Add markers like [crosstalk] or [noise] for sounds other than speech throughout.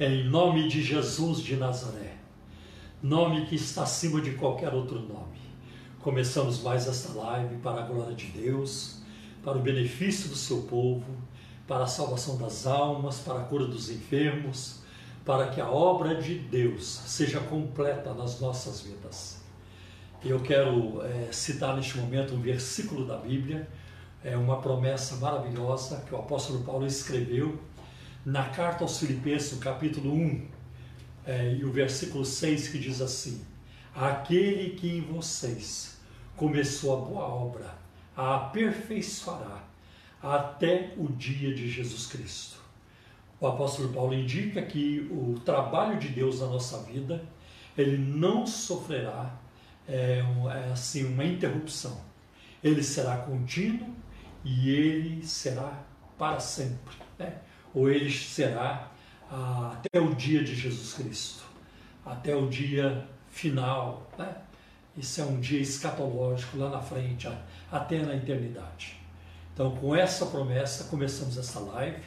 Em nome de Jesus de Nazaré, nome que está acima de qualquer outro nome. Começamos mais esta live para a glória de Deus, para o benefício do seu povo, para a salvação das almas, para a cura dos enfermos, para que a obra de Deus seja completa nas nossas vidas. Eu quero é, citar neste momento um versículo da Bíblia, é uma promessa maravilhosa que o apóstolo Paulo escreveu na carta aos Filipenses, capítulo 1, é, e o versículo 6, que diz assim: Aquele que em vocês começou a boa obra, a aperfeiçoará até o dia de Jesus Cristo. O apóstolo Paulo indica que o trabalho de Deus na nossa vida, ele não sofrerá é, é assim uma interrupção. Ele será contínuo e ele será para sempre. Né? Ou ele será ah, até o dia de Jesus Cristo, até o dia final. Né? Isso é um dia escatológico lá na frente, até na eternidade. Então, com essa promessa, começamos essa live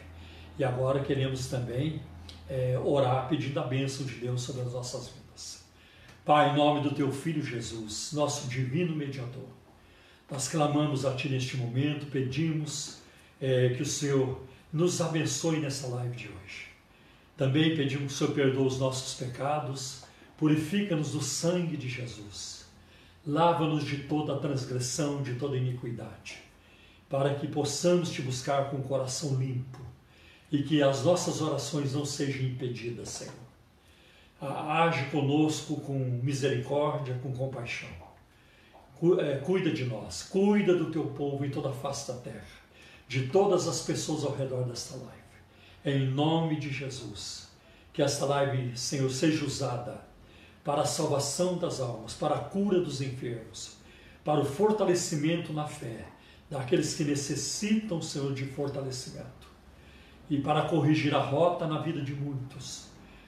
e agora queremos também é, orar pedindo a bênção de Deus sobre as nossas vidas. Pai, em nome do Teu Filho Jesus, nosso divino mediador, nós clamamos a Ti neste momento, pedimos é, que o Senhor nos abençoe nessa live de hoje. Também pedimos que o Senhor perdoe os nossos pecados, purifica-nos do sangue de Jesus, lava-nos de toda transgressão, de toda iniquidade, para que possamos te buscar com o coração limpo e que as nossas orações não sejam impedidas, Senhor. Age conosco com misericórdia, com compaixão. É, cuida de nós, cuida do teu povo em toda a face da terra de todas as pessoas ao redor desta live. Em nome de Jesus, que esta live, Senhor, seja usada para a salvação das almas, para a cura dos enfermos, para o fortalecimento na fé daqueles que necessitam, Senhor, de fortalecimento e para corrigir a rota na vida de muitos,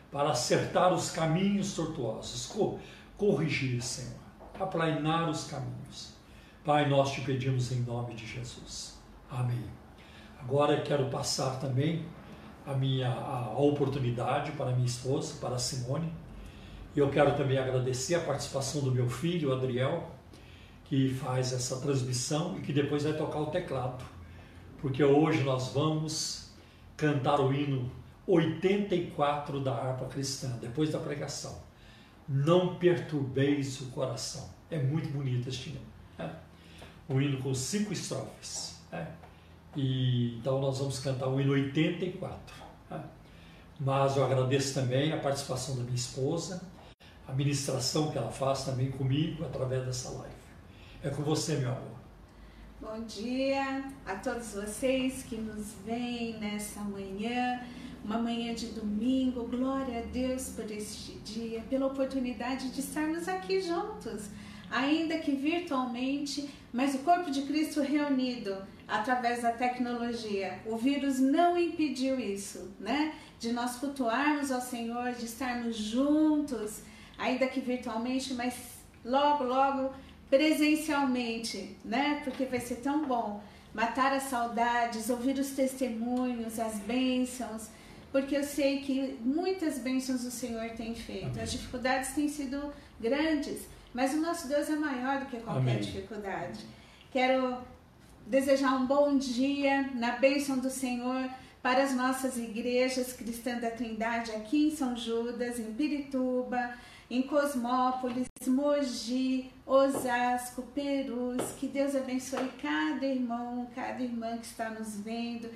para acertar os caminhos tortuosos, corrigir, Senhor, aplainar os caminhos. Pai, nós te pedimos em nome de Jesus. Amém. Agora quero passar também a minha a oportunidade para minha esposa, para a Simone. E eu quero também agradecer a participação do meu filho, Adriel, que faz essa transmissão e que depois vai tocar o teclado. Porque hoje nós vamos cantar o hino 84 da harpa cristã, depois da pregação. Não perturbeis o coração. É muito bonito este hino. Né? Um hino com cinco estrofes. Né? E, então nós vamos cantar o hino 84. Tá? Mas eu agradeço também a participação da minha esposa, a ministração que ela faz também comigo através dessa live. É com você, meu amor. Bom dia a todos vocês que nos veem nessa manhã, uma manhã de domingo. Glória a Deus por este dia, pela oportunidade de estarmos aqui juntos, ainda que virtualmente, mas o corpo de Cristo reunido através da tecnologia. O vírus não impediu isso, né? De nós cultuarmos ao Senhor, de estarmos juntos, ainda que virtualmente, mas logo, logo presencialmente, né? Porque vai ser tão bom matar as saudades, ouvir os testemunhos, as bênçãos, porque eu sei que muitas bênçãos o Senhor tem feito. Amém. As dificuldades têm sido grandes, mas o nosso Deus é maior do que qualquer Amém. dificuldade. Quero desejar um bom dia na bênção do Senhor para as nossas igrejas cristãs da Trindade aqui em São Judas, em Pirituba, em Cosmópolis, Mogi, Osasco, Perus. Que Deus abençoe cada irmão, cada irmã que está nos vendo.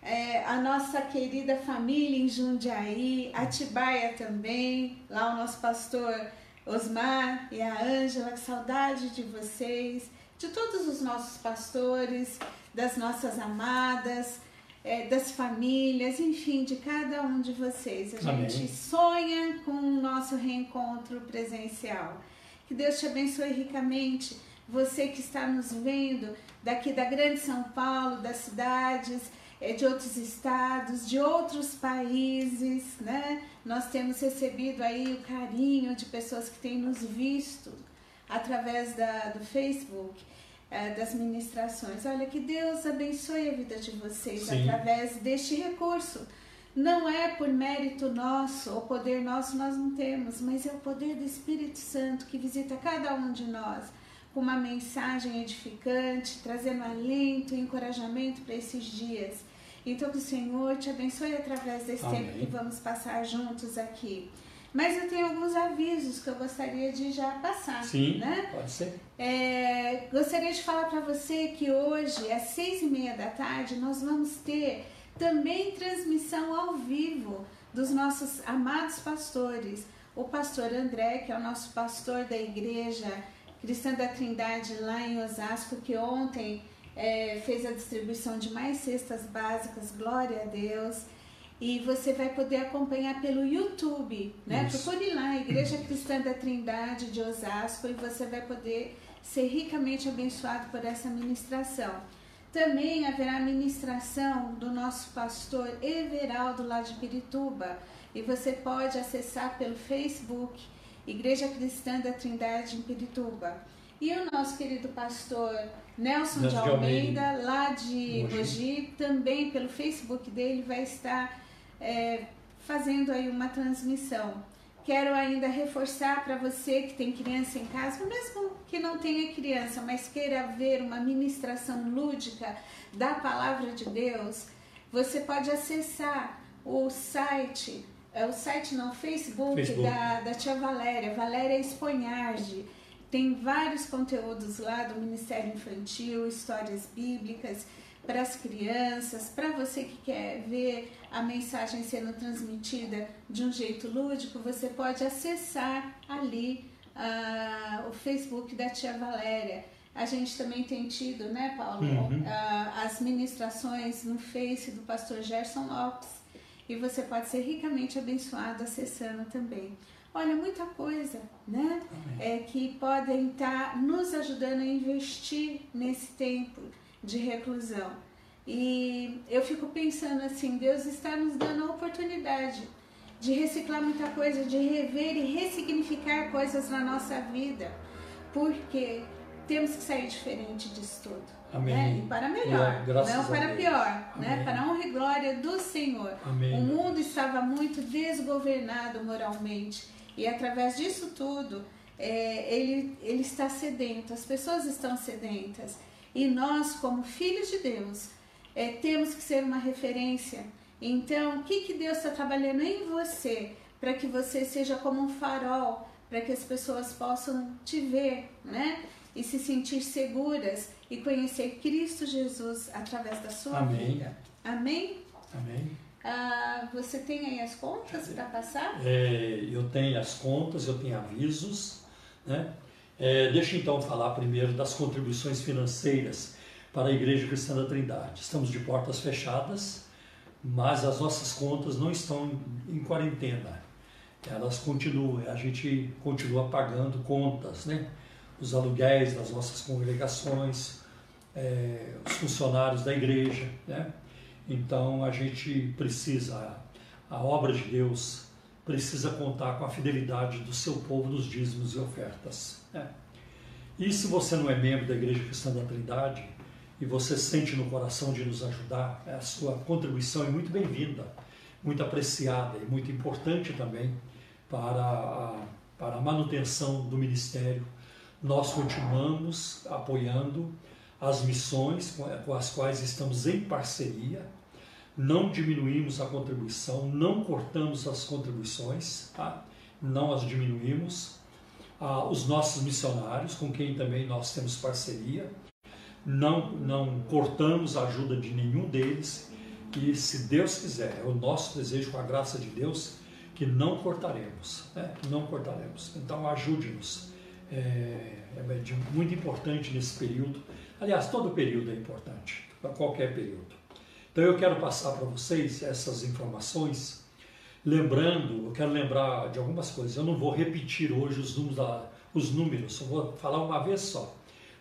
É, a nossa querida família em Jundiaí, Atibaia também, lá o nosso pastor Osmar e a Ângela, que saudade de vocês de todos os nossos pastores, das nossas amadas, é, das famílias, enfim, de cada um de vocês. A Amém. gente sonha com o nosso reencontro presencial. Que Deus te abençoe ricamente. Você que está nos vendo daqui da Grande São Paulo, das cidades, é, de outros estados, de outros países, né? Nós temos recebido aí o carinho de pessoas que têm nos visto através da, do Facebook é, das ministrações. Olha, que Deus abençoe a vida de vocês Sim. através deste recurso não é por mérito nosso ou poder nosso, nós não temos, mas é o poder do Espírito Santo que visita cada um de nós com uma mensagem edificante, trazendo alento e encorajamento para esses dias. Então, que o Senhor te abençoe através desse Amém. tempo que vamos passar juntos aqui. Mas eu tenho alguns avisos que eu gostaria de já passar. Sim, né? pode ser. É, gostaria de falar para você que hoje, às seis e meia da tarde, nós vamos ter também transmissão ao vivo dos nossos amados pastores. O pastor André, que é o nosso pastor da igreja Cristã da Trindade lá em Osasco, que ontem é, fez a distribuição de mais cestas básicas, glória a Deus. E você vai poder acompanhar pelo YouTube, né? Isso. Procure lá, Igreja Cristã da Trindade de Osasco, e você vai poder ser ricamente abençoado por essa ministração. Também haverá ministração do nosso pastor Everaldo lá de Pirituba, e você pode acessar pelo Facebook Igreja Cristã da Trindade em Pirituba. E o nosso querido pastor Nelson de Almeida, lá de Mogi, também pelo Facebook dele vai estar é, fazendo aí uma transmissão. Quero ainda reforçar para você que tem criança em casa, mesmo que não tenha criança, mas queira ver uma ministração lúdica da palavra de Deus, você pode acessar o site é o site não, Facebook, Facebook. Da, da tia Valéria, Valéria Esponhardi. Tem vários conteúdos lá do Ministério Infantil, histórias bíblicas para as crianças, para você que quer ver a mensagem sendo transmitida de um jeito lúdico, você pode acessar ali uh, o Facebook da tia Valéria. A gente também tem tido, né, Paulo, uhum. uh, as ministrações no Face do pastor Gerson Lopes e você pode ser ricamente abençoado acessando também. Olha, muita coisa, né? É, que podem estar nos ajudando a investir nesse tempo de reclusão. E eu fico pensando assim, Deus está nos dando a oportunidade de reciclar muita coisa, de rever e ressignificar coisas na nossa vida. Porque temos que sair diferente disso tudo. Amém. Né? E para melhor, não para pior, né? para a honra e glória do Senhor. Amém. O mundo estava muito desgovernado moralmente e através disso tudo é, ele, ele está sedento, as pessoas estão sedentas e nós, como filhos de Deus, é, temos que ser uma referência. Então, o que, que Deus está trabalhando em você para que você seja como um farol, para que as pessoas possam te ver, né? E se sentir seguras e conhecer Cristo Jesus através da sua Amém. vida. Amém? Amém. Ah, você tem aí as contas para passar? É, eu tenho as contas, eu tenho avisos. Né? É, deixa então falar primeiro das contribuições financeiras para a Igreja Cristã da Trindade. Estamos de portas fechadas, mas as nossas contas não estão em quarentena. Elas continuam, a gente continua pagando contas, né? os aluguéis das nossas congregações, é, os funcionários da igreja. Né? Então a gente precisa, a obra de Deus precisa contar com a fidelidade do seu povo nos dízimos e ofertas. Né? E se você não é membro da Igreja Cristã da Trindade e você sente no coração de nos ajudar, a sua contribuição é muito bem-vinda, muito apreciada e muito importante também para a, para a manutenção do ministério. Nós continuamos apoiando as missões com as quais estamos em parceria, não diminuímos a contribuição, não cortamos as contribuições, tá? não as diminuímos. Ah, os nossos missionários, com quem também nós temos parceria, não, não cortamos a ajuda de nenhum deles e, se Deus quiser, é o nosso desejo, com a graça de Deus, que não cortaremos, né? não cortaremos. Então, ajude-nos. É, é muito importante nesse período Aliás, todo período é importante, para qualquer período. Então eu quero passar para vocês essas informações, lembrando, eu quero lembrar de algumas coisas. Eu não vou repetir hoje os números, da, os números eu vou falar uma vez só.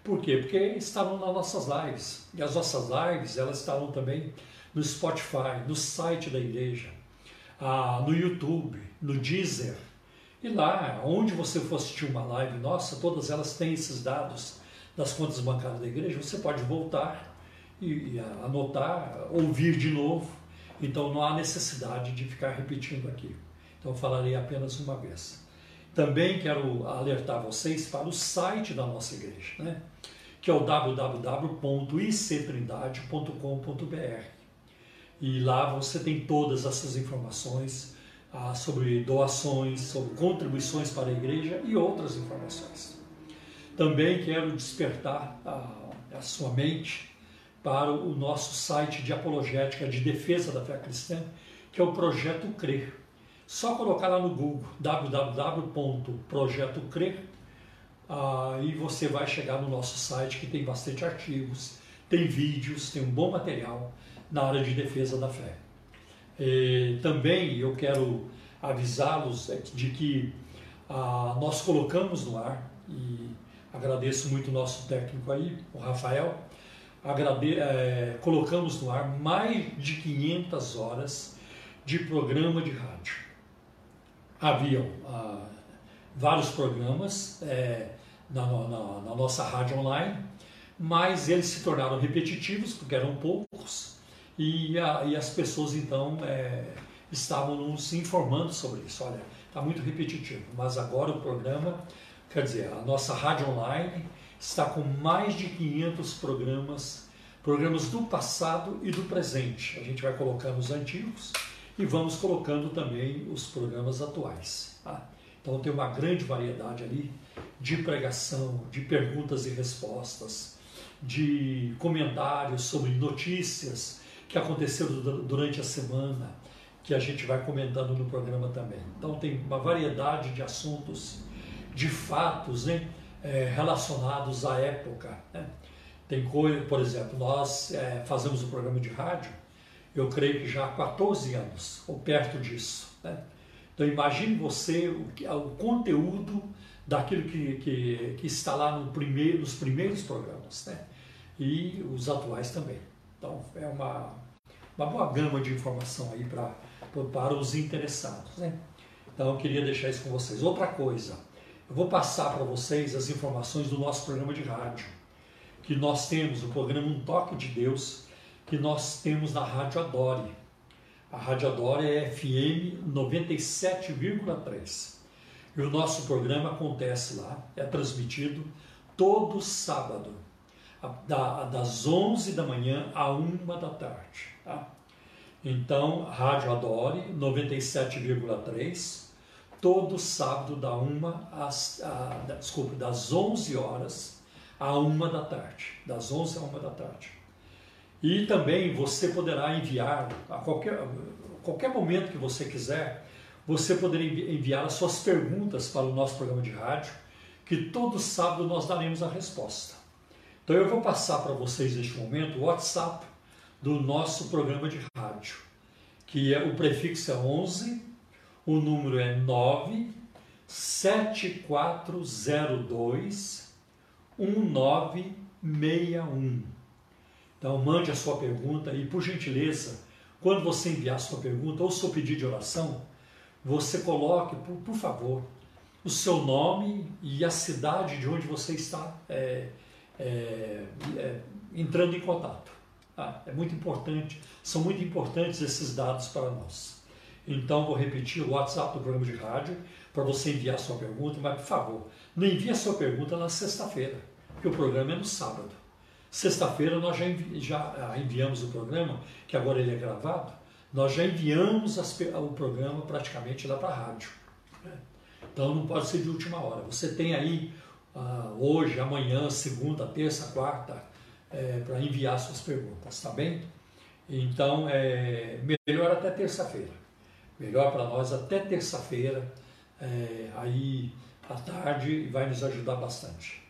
Por quê? Porque estavam nas nossas lives. E as nossas lives, elas estavam também no Spotify, no site da igreja, ah, no YouTube, no Deezer. E lá, onde você for assistir uma live nossa, todas elas têm esses dados das contas bancárias da igreja, você pode voltar e, e anotar, ouvir de novo Então não há necessidade de ficar repetindo aqui. Então falarei apenas uma vez. Também quero alertar vocês para o site da nossa igreja, né? que é o www.ictrindade.com.br. E lá você tem todas essas informações ah, sobre doações, sobre contribuições para a igreja e outras informações. Também quero despertar a, a sua mente para o nosso site de apologética de defesa da fé cristã, que é o Projeto Crer. Só colocar lá no Google www.projetocrer ah, e você vai chegar no nosso site que tem bastante artigos, tem vídeos, tem um bom material na área de defesa da fé. E, também eu quero avisá-los é, de que ah, nós colocamos no ar, e agradeço muito o nosso técnico aí, o Rafael, agrade, é, colocamos no ar mais de 500 horas de programa de rádio. Haviam ah, vários programas é, na, na, na nossa rádio online, mas eles se tornaram repetitivos, porque eram poucos, e, a, e as pessoas então é, estavam nos informando sobre isso. Olha, está muito repetitivo, mas agora o programa, quer dizer, a nossa rádio online está com mais de 500 programas, programas do passado e do presente. A gente vai colocando os antigos e vamos colocando também os programas atuais. Tá? Então tem uma grande variedade ali de pregação, de perguntas e respostas, de comentários sobre notícias que aconteceram durante a semana, que a gente vai comentando no programa também. Então tem uma variedade de assuntos, de fatos né, é, relacionados à época. Né? Tem coisa, por exemplo, nós é, fazemos um programa de rádio, eu creio que já há 14 anos, ou perto disso. Né? Então imagine você o, o conteúdo daquilo que, que, que, está lá no primeiro, nos primeiros programas, né? E os atuais também. Então é uma, uma boa gama de informação aí pra, para os interessados, né? Então eu queria deixar isso com vocês. Outra coisa, eu vou passar para vocês as informações do nosso programa de rádio, que nós temos o programa Um Toque de Deus, que nós temos na Rádio Adore. A Rádio Adore é FM 97,3. E o nosso programa acontece lá, é transmitido todo sábado, das 11 da manhã à 1 da tarde. Tá? Então, Rádio Adore 97,3, todo sábado da 1 às, a, desculpe, das 11 horas à 1 da tarde, das 11 à 1 da tarde. E também você poderá enviar a qualquer, qualquer momento que você quiser, você poderia enviar as suas perguntas para o nosso programa de rádio, que todo sábado nós daremos a resposta. Então eu vou passar para vocês neste momento o WhatsApp do nosso programa de rádio, que é o prefixo é 11, o número é 9 7402 1961. Então mande a sua pergunta e, por gentileza, quando você enviar a sua pergunta ou seu pedido de oração, você coloque, por, por favor, o seu nome e a cidade de onde você está é, é, é, entrando em contato. Tá? É muito importante, são muito importantes esses dados para nós. Então, vou repetir o WhatsApp do programa de rádio para você enviar sua pergunta, mas por favor, não envie a sua pergunta na sexta-feira, porque o programa é no sábado. Sexta-feira nós já, envi já ah, enviamos o programa, que agora ele é gravado, nós já enviamos o programa praticamente lá para a rádio. Né? Então não pode ser de última hora. Você tem aí uh, hoje, amanhã, segunda, terça, quarta, é, para enviar suas perguntas, tá bem? Então é melhor até terça-feira. Melhor para nós até terça-feira, é, aí à tarde, vai nos ajudar bastante.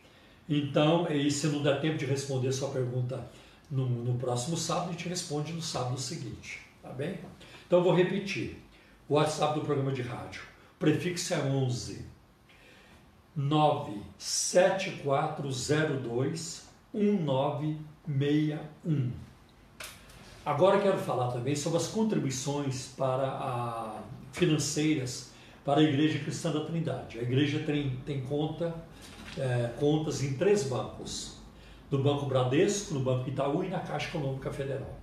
Então, e se não der tempo de responder sua pergunta no, no próximo sábado, a gente responde no sábado seguinte, tá bem? Então, vou repetir. O WhatsApp do programa de rádio. Prefixo é 11 97402 1961. Agora quero falar também sobre as contribuições para a, financeiras para a Igreja Cristã da Trindade. A igreja tem, tem conta é, contas em três bancos: no Banco Bradesco, no Banco Itaú e na Caixa Econômica Federal.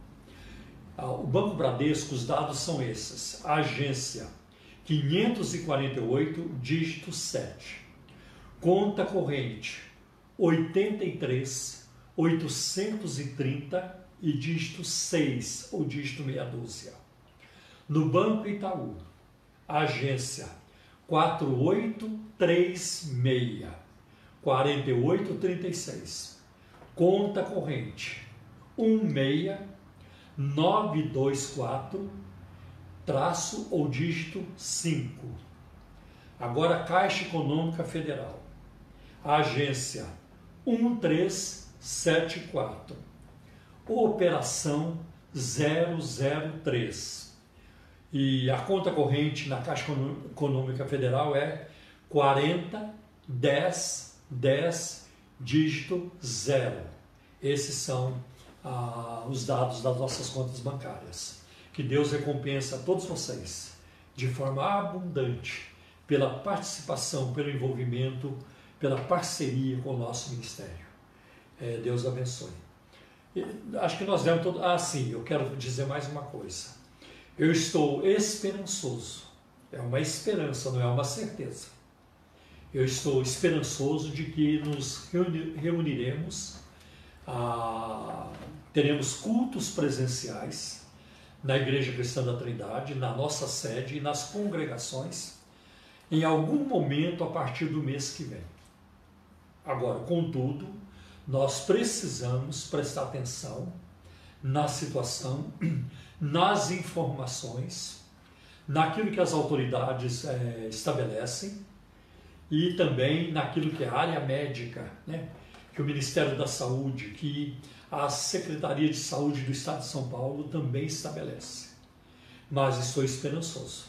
Ah, o Banco Bradesco, os dados são esses. Agência 548, dígito 7. Conta corrente 83, 830 e dígito 6 ou dígito meia dúzia. No Banco Itaú, agência 4836, 4836. Conta corrente 16924, traço ou dígito 5. Agora Caixa Econômica Federal. Agência 1374. Operação 003 e a conta corrente na Caixa Econômica Federal é 40 10 10 dígito 0. Esses são ah, os dados das nossas contas bancárias. Que Deus recompensa a todos vocês de forma abundante pela participação, pelo envolvimento, pela parceria com o nosso ministério. É, Deus abençoe. Acho que nós demos todo. Ah, sim, eu quero dizer mais uma coisa. Eu estou esperançoso. É uma esperança, não é uma certeza. Eu estou esperançoso de que nos reuniremos, ah, teremos cultos presenciais na Igreja Cristã da Trindade, na nossa sede e nas congregações, em algum momento a partir do mês que vem. Agora, contudo, nós precisamos prestar atenção na situação [clears throat] nas informações, naquilo que as autoridades é, estabelecem e também naquilo que é a área médica, né? que o Ministério da Saúde, que a Secretaria de Saúde do Estado de São Paulo também estabelece. Mas estou esperançoso.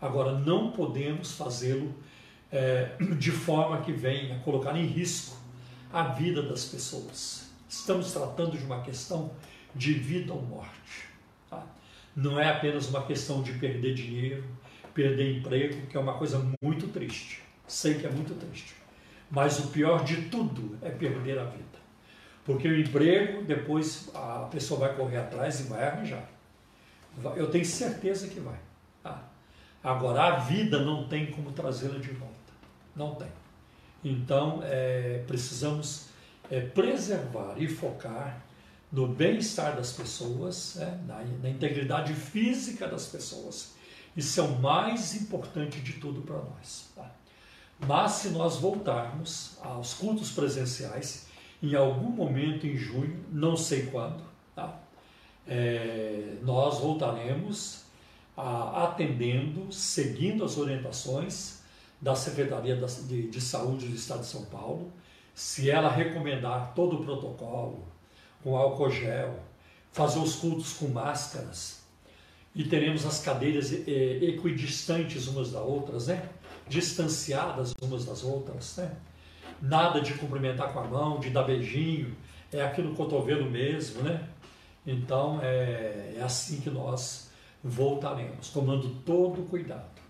Agora, não podemos fazê-lo é, [clears throat] de forma que venha colocar em risco a vida das pessoas. Estamos tratando de uma questão de vida ou morte. Tá? Não é apenas uma questão de perder dinheiro, perder emprego, que é uma coisa muito triste. Sei que é muito triste. Mas o pior de tudo é perder a vida. Porque o emprego, depois a pessoa vai correr atrás e vai arranjar. Eu tenho certeza que vai. Tá? Agora, a vida não tem como trazê-la de volta. Não tem. Então, é, precisamos é, preservar e focar no bem-estar das pessoas, né, na, na, integridade física das pessoas. Isso é o mais importante de tudo para nós. Tá? Mas se nós voltarmos aos cultos presenciais, em algum momento em junho, não sei quando, tá? é, nós voltaremos a, atendendo, seguindo as orientações da Secretaria de, de Saúde do Estado de São Paulo, se ela recomendar todo o protocolo, com álcool gel, fazer os cultos com máscaras e teremos as cadeiras eh, equidistantes umas das outras, né? Distanciadas umas das outras, né? Nada de cumprimentar com a mão, de dar beijinho, é aqui no cotovelo mesmo, né? Então é, é assim que nós voltaremos, tomando todo o cuidado,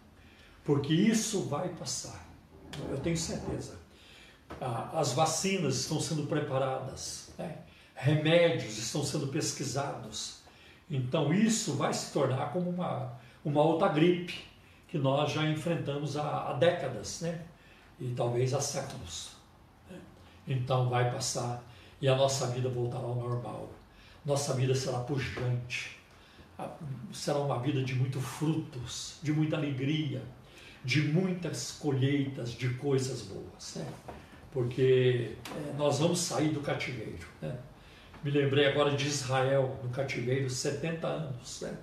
porque isso vai passar, eu tenho certeza. As vacinas estão sendo preparadas, né? remédios estão sendo pesquisados. Então isso vai se tornar como uma, uma outra gripe que nós já enfrentamos há, há décadas, né? E talvez há séculos. Né? Então vai passar e a nossa vida voltará ao normal. Nossa vida será pujante. Será uma vida de muitos frutos, de muita alegria, de muitas colheitas de coisas boas, né? Porque é, nós vamos sair do cativeiro, né? Me lembrei agora de Israel no cativeiro, 70 anos, né?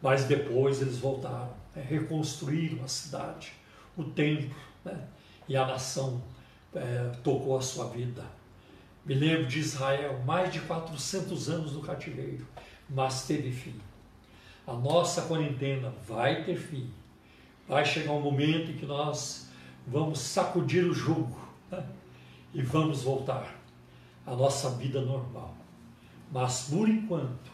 Mas depois eles voltaram, né? reconstruíram a cidade, o templo, né? E a nação é, tocou a sua vida. Me lembro de Israel, mais de 400 anos no cativeiro, mas teve fim. A nossa quarentena vai ter fim. Vai chegar um momento em que nós vamos sacudir o jugo né? e vamos voltar à nossa vida normal. Mas por enquanto,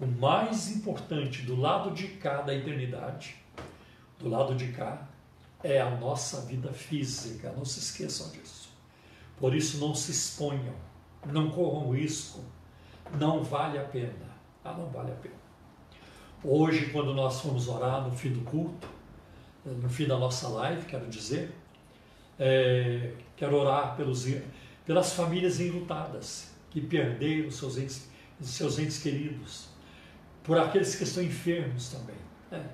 o mais importante do lado de cá da eternidade, do lado de cá, é a nossa vida física. Não se esqueçam disso. Por isso, não se exponham, não corram risco. Não vale a pena. Ah, não vale a pena. Hoje, quando nós fomos orar no fim do culto, no fim da nossa live, quero dizer, é, quero orar pelos, pelas famílias enlutadas que perderam seus entes, seus entes queridos, por aqueles que estão enfermos também, né?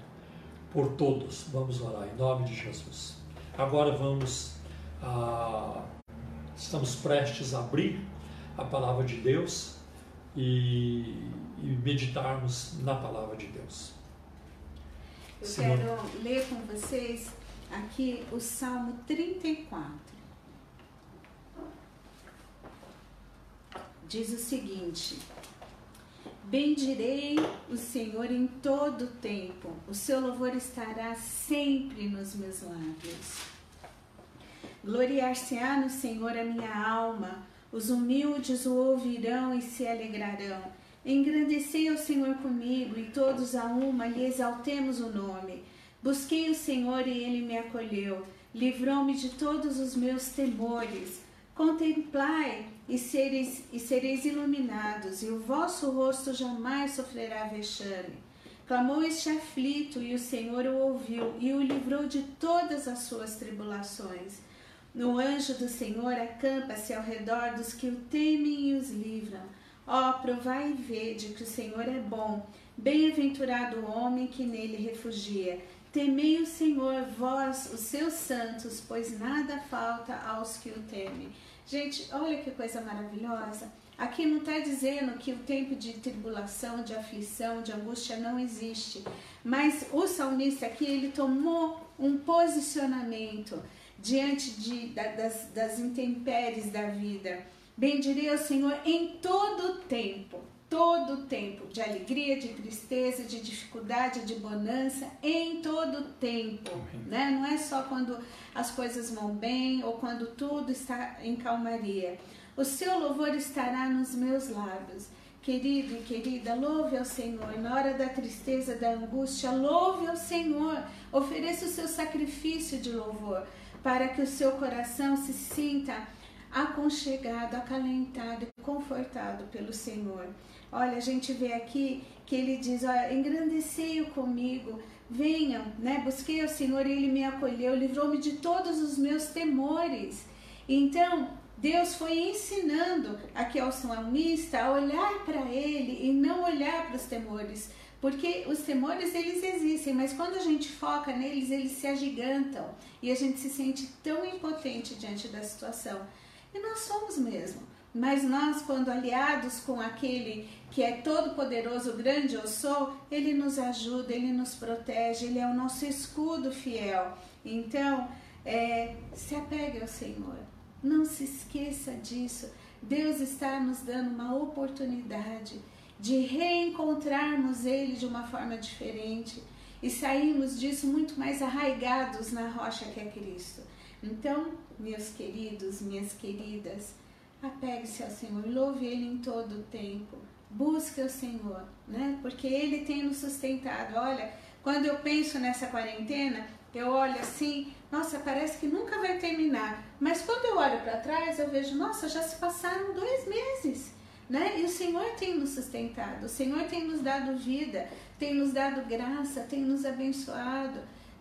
por todos. Vamos orar em nome de Jesus. Agora vamos, ah, estamos prestes a abrir a palavra de Deus e, e meditarmos na palavra de Deus. Eu quero ler com vocês aqui o Salmo 34. Diz o seguinte: Bendirei o Senhor em todo o tempo, o seu louvor estará sempre nos meus lábios. Gloriar-se-á no Senhor a minha alma, os humildes o ouvirão e se alegrarão. Engrandecei o Senhor comigo, e todos a uma lhe exaltemos o nome. Busquei o Senhor e ele me acolheu, livrou-me de todos os meus temores. Contemplai e sereis, e sereis iluminados, e o vosso rosto jamais sofrerá vexame. Clamou este aflito, e o Senhor o ouviu, e o livrou de todas as suas tribulações. No anjo do Senhor acampa-se ao redor dos que o temem e os livram. Ó, provai e vede que o Senhor é bom. Bem-aventurado o homem que nele refugia. Temei o Senhor, vós, os seus santos, pois nada falta aos que o temem. Gente, olha que coisa maravilhosa. Aqui não está dizendo que o tempo de tribulação, de aflição, de angústia não existe. Mas o salmista aqui, ele tomou um posicionamento diante de, das, das intempéries da vida. Bendirei ao Senhor em todo o tempo, todo o tempo, de alegria, de tristeza, de dificuldade, de bonança, em todo o tempo. Né? Não é só quando as coisas vão bem ou quando tudo está em calmaria. O seu louvor estará nos meus lábios. Querido e querida, louve ao Senhor. Na hora da tristeza, da angústia, louve ao Senhor. Ofereça o seu sacrifício de louvor para que o seu coração se sinta aconchegado, acalentado confortado pelo Senhor. Olha, a gente vê aqui que ele diz: olha, engrandecei-o comigo, venham, né? Busquei ao Senhor e ele me acolheu, livrou-me de todos os meus temores. Então, Deus foi ensinando aqui ao salmista a olhar para ele e não olhar para os temores, porque os temores eles existem, mas quando a gente foca neles, eles se agigantam e a gente se sente tão impotente diante da situação. E nós somos mesmo. Mas nós, quando aliados com aquele que é todo poderoso, grande eu sou, ele nos ajuda, ele nos protege, ele é o nosso escudo fiel. Então, é, se apegue ao Senhor. Não se esqueça disso. Deus está nos dando uma oportunidade de reencontrarmos Ele de uma forma diferente e sairmos disso muito mais arraigados na rocha que é Cristo. Então, meus queridos, minhas queridas, apegue-se ao Senhor, louve Ele em todo o tempo, busque o Senhor, né? Porque Ele tem nos sustentado. Olha, quando eu penso nessa quarentena, eu olho assim, nossa, parece que nunca vai terminar. Mas quando eu olho para trás, eu vejo, nossa, já se passaram dois meses né? E o Senhor tem nos sustentado, o Senhor tem nos dado vida, tem nos dado graça, tem nos abençoado,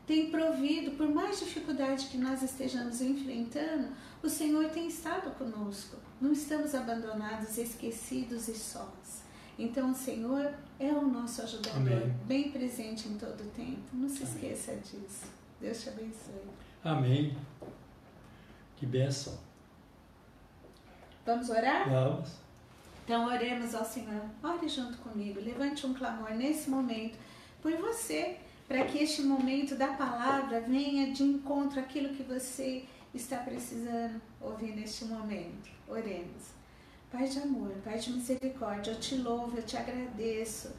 tem provido, por mais dificuldade que nós estejamos enfrentando, o Senhor tem estado conosco. Não estamos abandonados, esquecidos e sós. Então o Senhor é o nosso ajudador, Amém. bem presente em todo o tempo. Não se Amém. esqueça disso. Deus te abençoe. Amém. Que bênção. Vamos orar? Vamos. Então oremos ao Senhor. Ore junto comigo. Levante um clamor nesse momento por você, para que este momento da palavra venha de encontro àquilo que você está precisando ouvir neste momento. Oremos. Pai de amor, Pai de misericórdia, eu te louvo, eu te agradeço.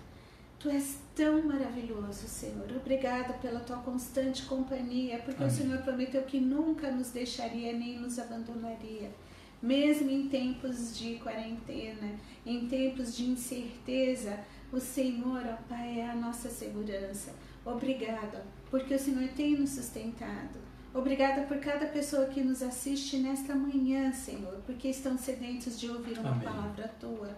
Tu és tão maravilhoso, Senhor. Obrigada pela tua constante companhia, porque Amém. o Senhor prometeu que nunca nos deixaria nem nos abandonaria mesmo em tempos de quarentena, em tempos de incerteza, o Senhor, ó Pai, é a nossa segurança. Obrigada, porque o Senhor tem nos sustentado. Obrigada por cada pessoa que nos assiste nesta manhã, Senhor, porque estão sedentos de ouvir uma Amém. palavra tua.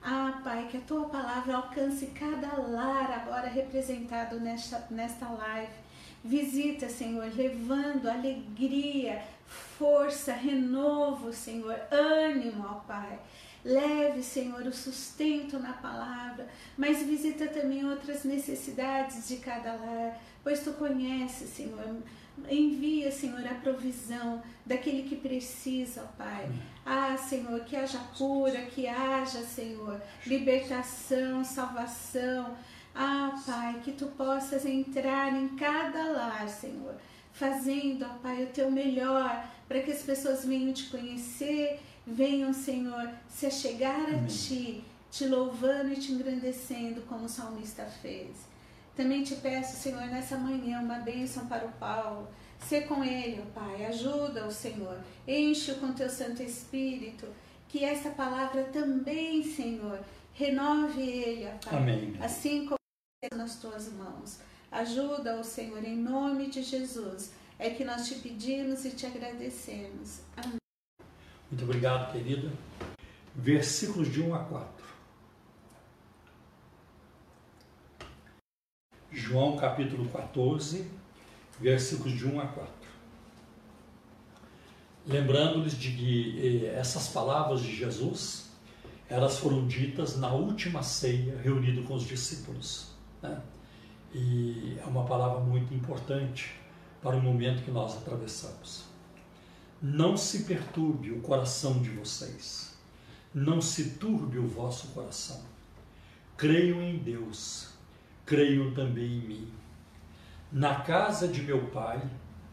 Ah, Pai, que a tua palavra alcance cada lar agora representado nesta, nesta live. Visita, Senhor, levando alegria, força, renovo, Senhor, ânimo, ó Pai. Leve, Senhor, o sustento na palavra, mas visita também outras necessidades de cada lar, pois tu conheces, Senhor. Envia, Senhor, a provisão daquele que precisa, ó Pai. Ah, Senhor, que haja cura, que haja, Senhor, libertação, salvação. Ah, Pai, que tu possas entrar em cada lar, Senhor, fazendo, ó Pai, o teu melhor para que as pessoas venham te conhecer venham, Senhor, se achegar a Ti, te louvando e te engrandecendo, como o salmista fez. Também te peço, Senhor, nessa manhã, uma bênção para o Paulo. Ser com ele, ó Pai, ajuda o Senhor, enche-o com teu Santo Espírito, que essa palavra também, Senhor, renove ele, ó Pai, Amém. assim como nas tuas mãos. Ajuda o Senhor, em nome de Jesus. É que nós te pedimos e te agradecemos. Amém. Muito obrigado, querida. Versículos de 1 a 4. João capítulo 14, versículos de 1 a 4. Lembrando-lhes de que eh, essas palavras de Jesus, elas foram ditas na última ceia, reunido com os discípulos. Né? E é uma palavra muito importante para o momento que nós atravessamos. Não se perturbe o coração de vocês, não se turbe o vosso coração. Creiam em Deus, creiam também em mim. Na casa de meu pai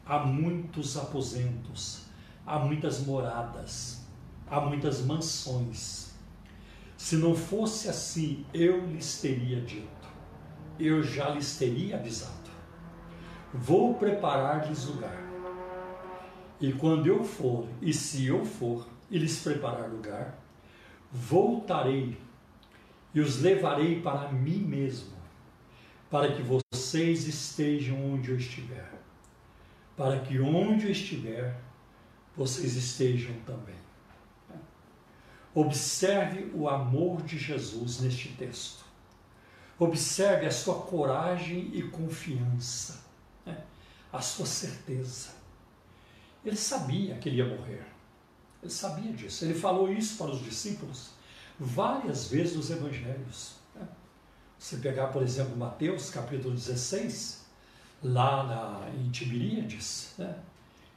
há muitos aposentos, há muitas moradas, há muitas mansões. Se não fosse assim, eu lhes teria dito, eu já lhes teria avisado. Vou preparar-lhes lugar. E quando eu for, e se eu for, e lhes preparar lugar, voltarei e os levarei para mim mesmo, para que vocês estejam onde eu estiver, para que onde eu estiver, vocês estejam também. Observe o amor de Jesus neste texto. Observe a sua coragem e confiança, né? a sua certeza. Ele sabia que ele ia morrer. Ele sabia disso. Ele falou isso para os discípulos várias vezes nos evangelhos. Né? Você pegar, por exemplo, Mateus capítulo 16, lá na, em Tiberíades, né?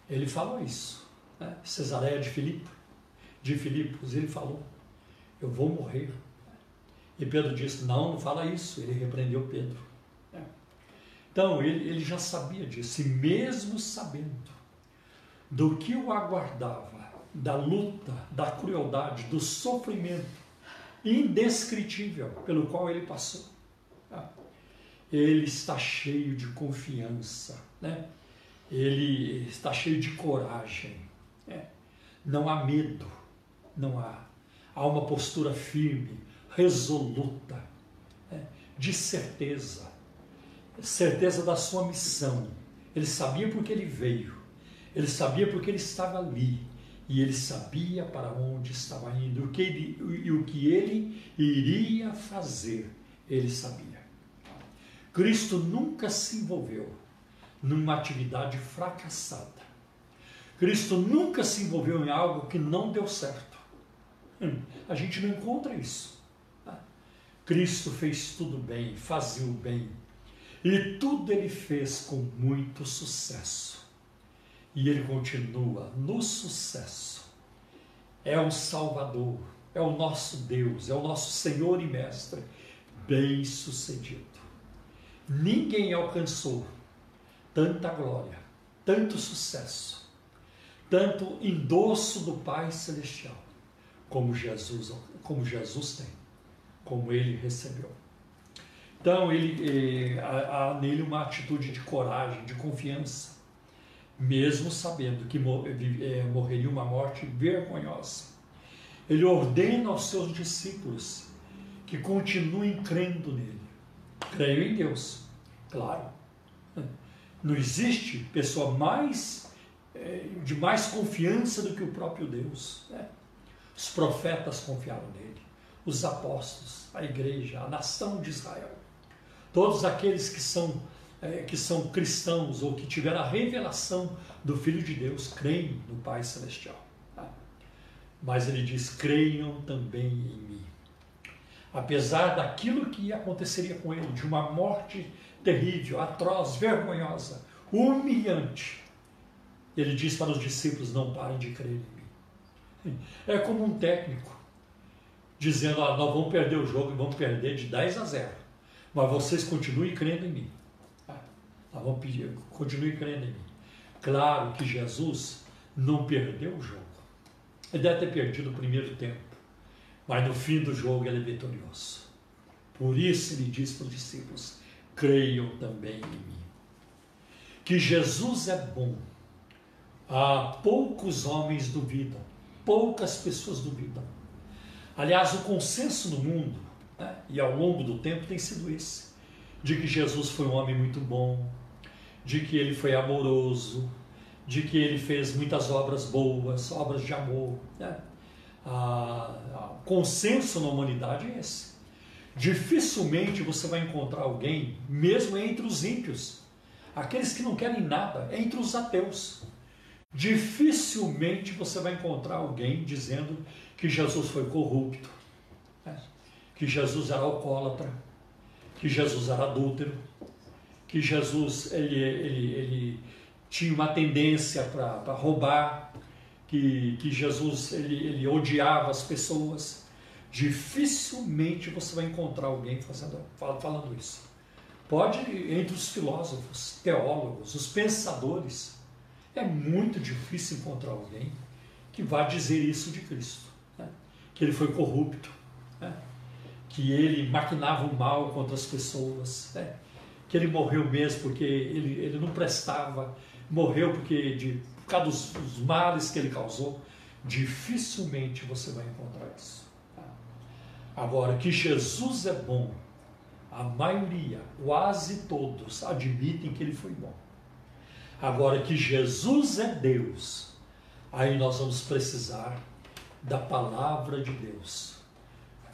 ele falou isso. Né? Cesareia de Filipe, de Filipos, ele falou, eu vou morrer. E Pedro disse, não, não fala isso. Ele repreendeu Pedro. Né? Então, ele, ele já sabia disso, e mesmo sabendo, do que o aguardava, da luta, da crueldade, do sofrimento indescritível pelo qual ele passou. Tá? Ele está cheio de confiança, né? ele está cheio de coragem. Né? Não há medo, não há. Há uma postura firme, resoluta, né? de certeza, certeza da sua missão. Ele sabia porque ele veio ele sabia porque ele estava ali. E ele sabia para onde estava indo o que ele, e o que ele iria fazer. Ele sabia. Cristo nunca se envolveu numa atividade fracassada. Cristo nunca se envolveu em algo que não deu certo. Hum, a gente não encontra isso. Tá? Cristo fez tudo bem, fazia o bem. E tudo ele fez com muito sucesso. E ele continua no sucesso. É o Salvador, é o nosso Deus, é o nosso Senhor e Mestre, bem sucedido. Ninguém alcançou tanta glória, tanto sucesso, tanto endosso do Pai Celestial, como Jesus, como Jesus tem, como ele recebeu. Então, ele, eh, há nele uma atitude de coragem, de confiança, mesmo sabendo que é, morreria uma morte vergonhosa. Ele ordena aos seus discípulos que continuem crendo nele. Creio em Deus, claro. Não existe pessoa mais é, de mais confiança do que o próprio Deus. Né? Os profetas confiaram nele, os apóstolos, a igreja, a nação de Israel. Todos aqueles que são, é, que são cristãos ou que tiveram a revelação do Filho de Deus creem no Pai Celestial. Tá? Mas ele diz: creiam também em mim. Apesar daquilo que aconteceria com ele, de uma morte terrível, atroz, vergonhosa, humilhante, ele diz para os discípulos: não parem de crer em mim. É como um técnico dizendo: ah, nós vamos perder o jogo e vamos perder de 10 a 0, mas vocês continuem crendo em mim. Nós vamos pedir, continuem crendo em mim. Claro que Jesus não perdeu o jogo. Ele deve ter perdido o primeiro tempo, mas no fim do jogo ele é vitorioso. Por isso ele diz para os discípulos: creiam também em mim. Que Jesus é bom ah, poucos homens duvidam, poucas pessoas duvidam. Aliás, o consenso no mundo, né, e ao longo do tempo, tem sido esse: de que Jesus foi um homem muito bom, de que ele foi amoroso, de que ele fez muitas obras boas, obras de amor. Né? Ah, o consenso na humanidade é esse. Dificilmente você vai encontrar alguém, mesmo entre os ímpios, aqueles que não querem nada, entre os ateus Dificilmente você vai encontrar alguém dizendo que Jesus foi corrupto, né? que Jesus era alcoólatra, que Jesus era adúltero, que Jesus ele, ele, ele tinha uma tendência para roubar, que, que Jesus ele, ele odiava as pessoas. Dificilmente você vai encontrar alguém fazendo, falando isso. Pode, entre os filósofos, teólogos, os pensadores, é muito difícil encontrar alguém que vá dizer isso de Cristo. Né? Que ele foi corrupto, né? que ele maquinava o mal contra as pessoas, né? Que ele morreu mesmo porque ele, ele não prestava, morreu porque de, por causa dos, dos males que ele causou. Dificilmente você vai encontrar isso. Agora, que Jesus é bom, a maioria, quase todos, admitem que ele foi bom. Agora que Jesus é Deus, aí nós vamos precisar da palavra de Deus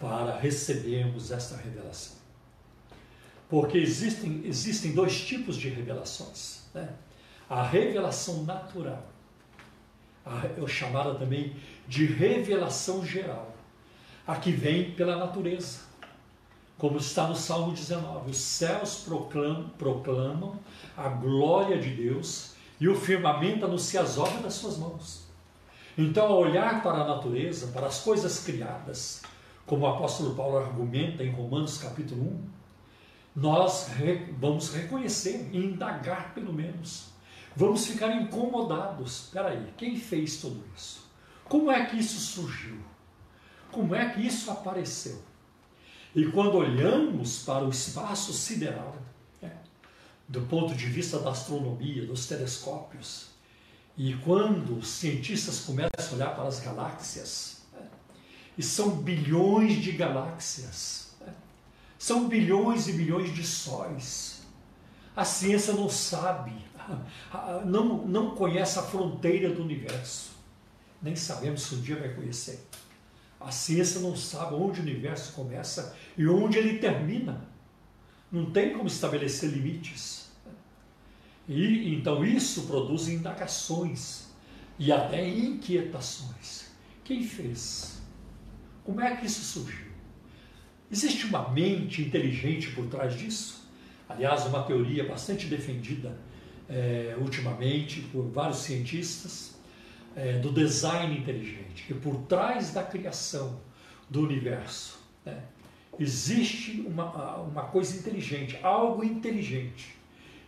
para recebermos esta revelação. Porque existem, existem dois tipos de revelações. Né? A revelação natural, a, chamada também de revelação geral, a que vem pela natureza como está no Salmo 19: os céus proclamam, proclamam a glória de Deus e o firmamento anuncia as obras das suas mãos. Então, ao olhar para a natureza, para as coisas criadas, como o apóstolo Paulo argumenta em Romanos capítulo 1, nós vamos reconhecer indagar pelo menos. Vamos ficar incomodados. Espera aí, quem fez tudo isso? Como é que isso surgiu? Como é que isso apareceu? E quando olhamos para o espaço sideral, né, do ponto de vista da astronomia, dos telescópios, e quando os cientistas começam a olhar para as galáxias, né, e são bilhões de galáxias, são bilhões e bilhões de sóis, a ciência não sabe, não, não conhece a fronteira do universo, nem sabemos se um dia vai conhecer. A ciência não sabe onde o universo começa e onde ele termina. Não tem como estabelecer limites. E então isso produz indagações e até inquietações. Quem fez? Como é que isso surgiu? Existe uma mente inteligente por trás disso? Aliás, uma teoria bastante defendida é, ultimamente por vários cientistas é, do design inteligente, que por trás da criação do universo né, existe uma, uma coisa inteligente, algo inteligente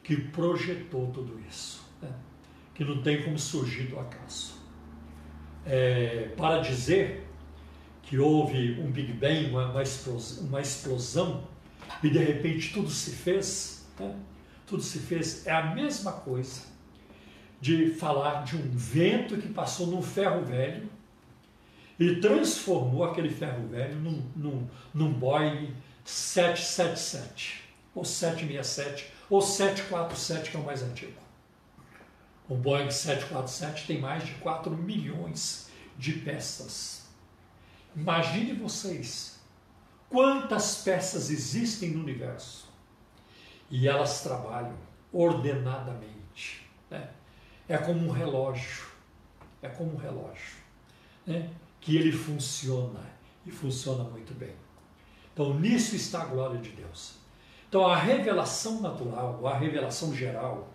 que projetou tudo isso, né, que não tem como surgir do acaso. É, para dizer que houve um Big Bang, uma, uma, explosão, uma explosão, e de repente tudo se fez, né, tudo se fez, é a mesma coisa de falar de um vento que passou num ferro velho e transformou aquele ferro velho num, num, num Boeing 777, ou 767, ou 747, que é o mais antigo. O Boeing 747 tem mais de 4 milhões de peças. Imagine vocês quantas peças existem no universo e elas trabalham ordenadamente. Né? É como um relógio, é como um relógio, né? que ele funciona e funciona muito bem. Então nisso está a glória de Deus. Então a revelação natural, a revelação geral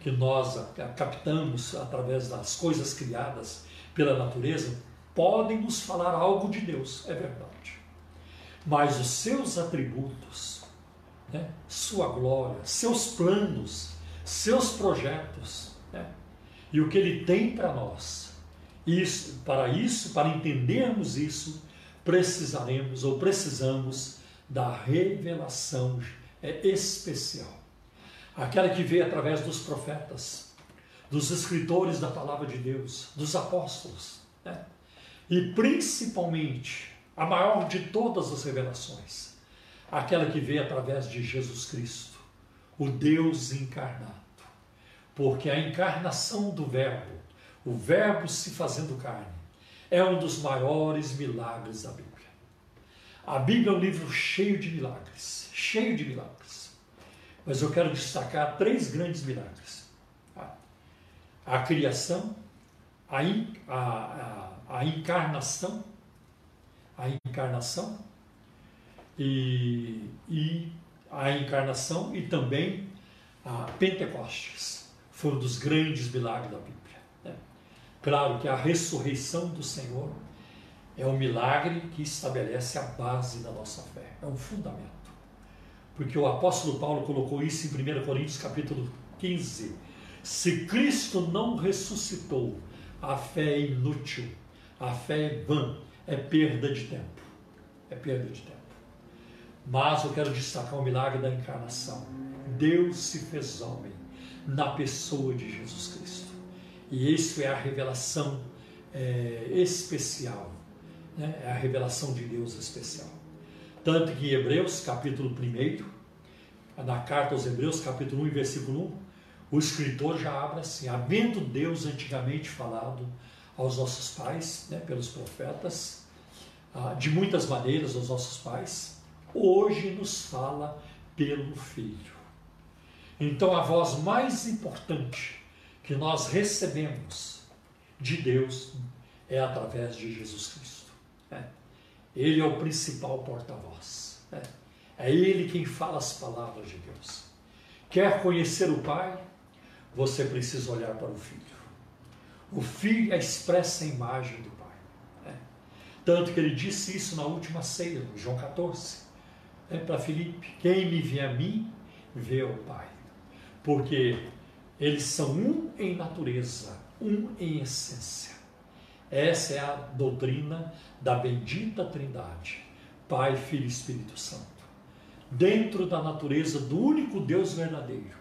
que nós captamos através das coisas criadas pela natureza, podem nos falar algo de Deus, é verdade. Mas os seus atributos, né, sua glória, seus planos, seus projetos, né, e o que ele tem para nós, isso, para isso, para entendermos isso, precisaremos ou precisamos da revelação é, especial. Aquela que veio através dos profetas, dos escritores da palavra de Deus, dos apóstolos. Né? E principalmente, a maior de todas as revelações, aquela que veio através de Jesus Cristo, o Deus encarnado. Porque a encarnação do Verbo, o Verbo se fazendo carne, é um dos maiores milagres da Bíblia. A Bíblia é um livro cheio de milagres, cheio de milagres. Mas eu quero destacar três grandes milagres: a, criação, a, a, a, a encarnação, a encarnação e, e a encarnação e também a Pentecostes. Foi um dos grandes milagres da Bíblia. Né? Claro que a ressurreição do Senhor é um milagre que estabelece a base da nossa fé, é um fundamento. Porque o apóstolo Paulo colocou isso em 1 Coríntios capítulo 15. Se Cristo não ressuscitou, a fé é inútil, a fé é vã, é perda de tempo. É perda de tempo. Mas eu quero destacar o milagre da encarnação. Deus se fez homem na pessoa de Jesus Cristo. E isso é a revelação é, especial né? é a revelação de Deus especial. Tanto que em Hebreus, capítulo 1, na carta aos Hebreus, capítulo 1, versículo 1, o escritor já abre assim: havendo Deus antigamente falado aos nossos pais, né, pelos profetas, ah, de muitas maneiras aos nossos pais, hoje nos fala pelo Filho. Então a voz mais importante que nós recebemos de Deus é através de Jesus Cristo. É. Ele é o principal porta-voz. É. é ele quem fala as palavras de Deus. Quer conhecer o Pai? Você precisa olhar para o Filho. O Filho é a expressa imagem do Pai. É. Tanto que ele disse isso na última ceia, no João 14, é, para Filipe: Quem me vê a mim, vê o Pai. Porque eles são um em natureza, um em essência. Essa é a doutrina da bendita Trindade, Pai, Filho e Espírito Santo, dentro da natureza do único Deus verdadeiro,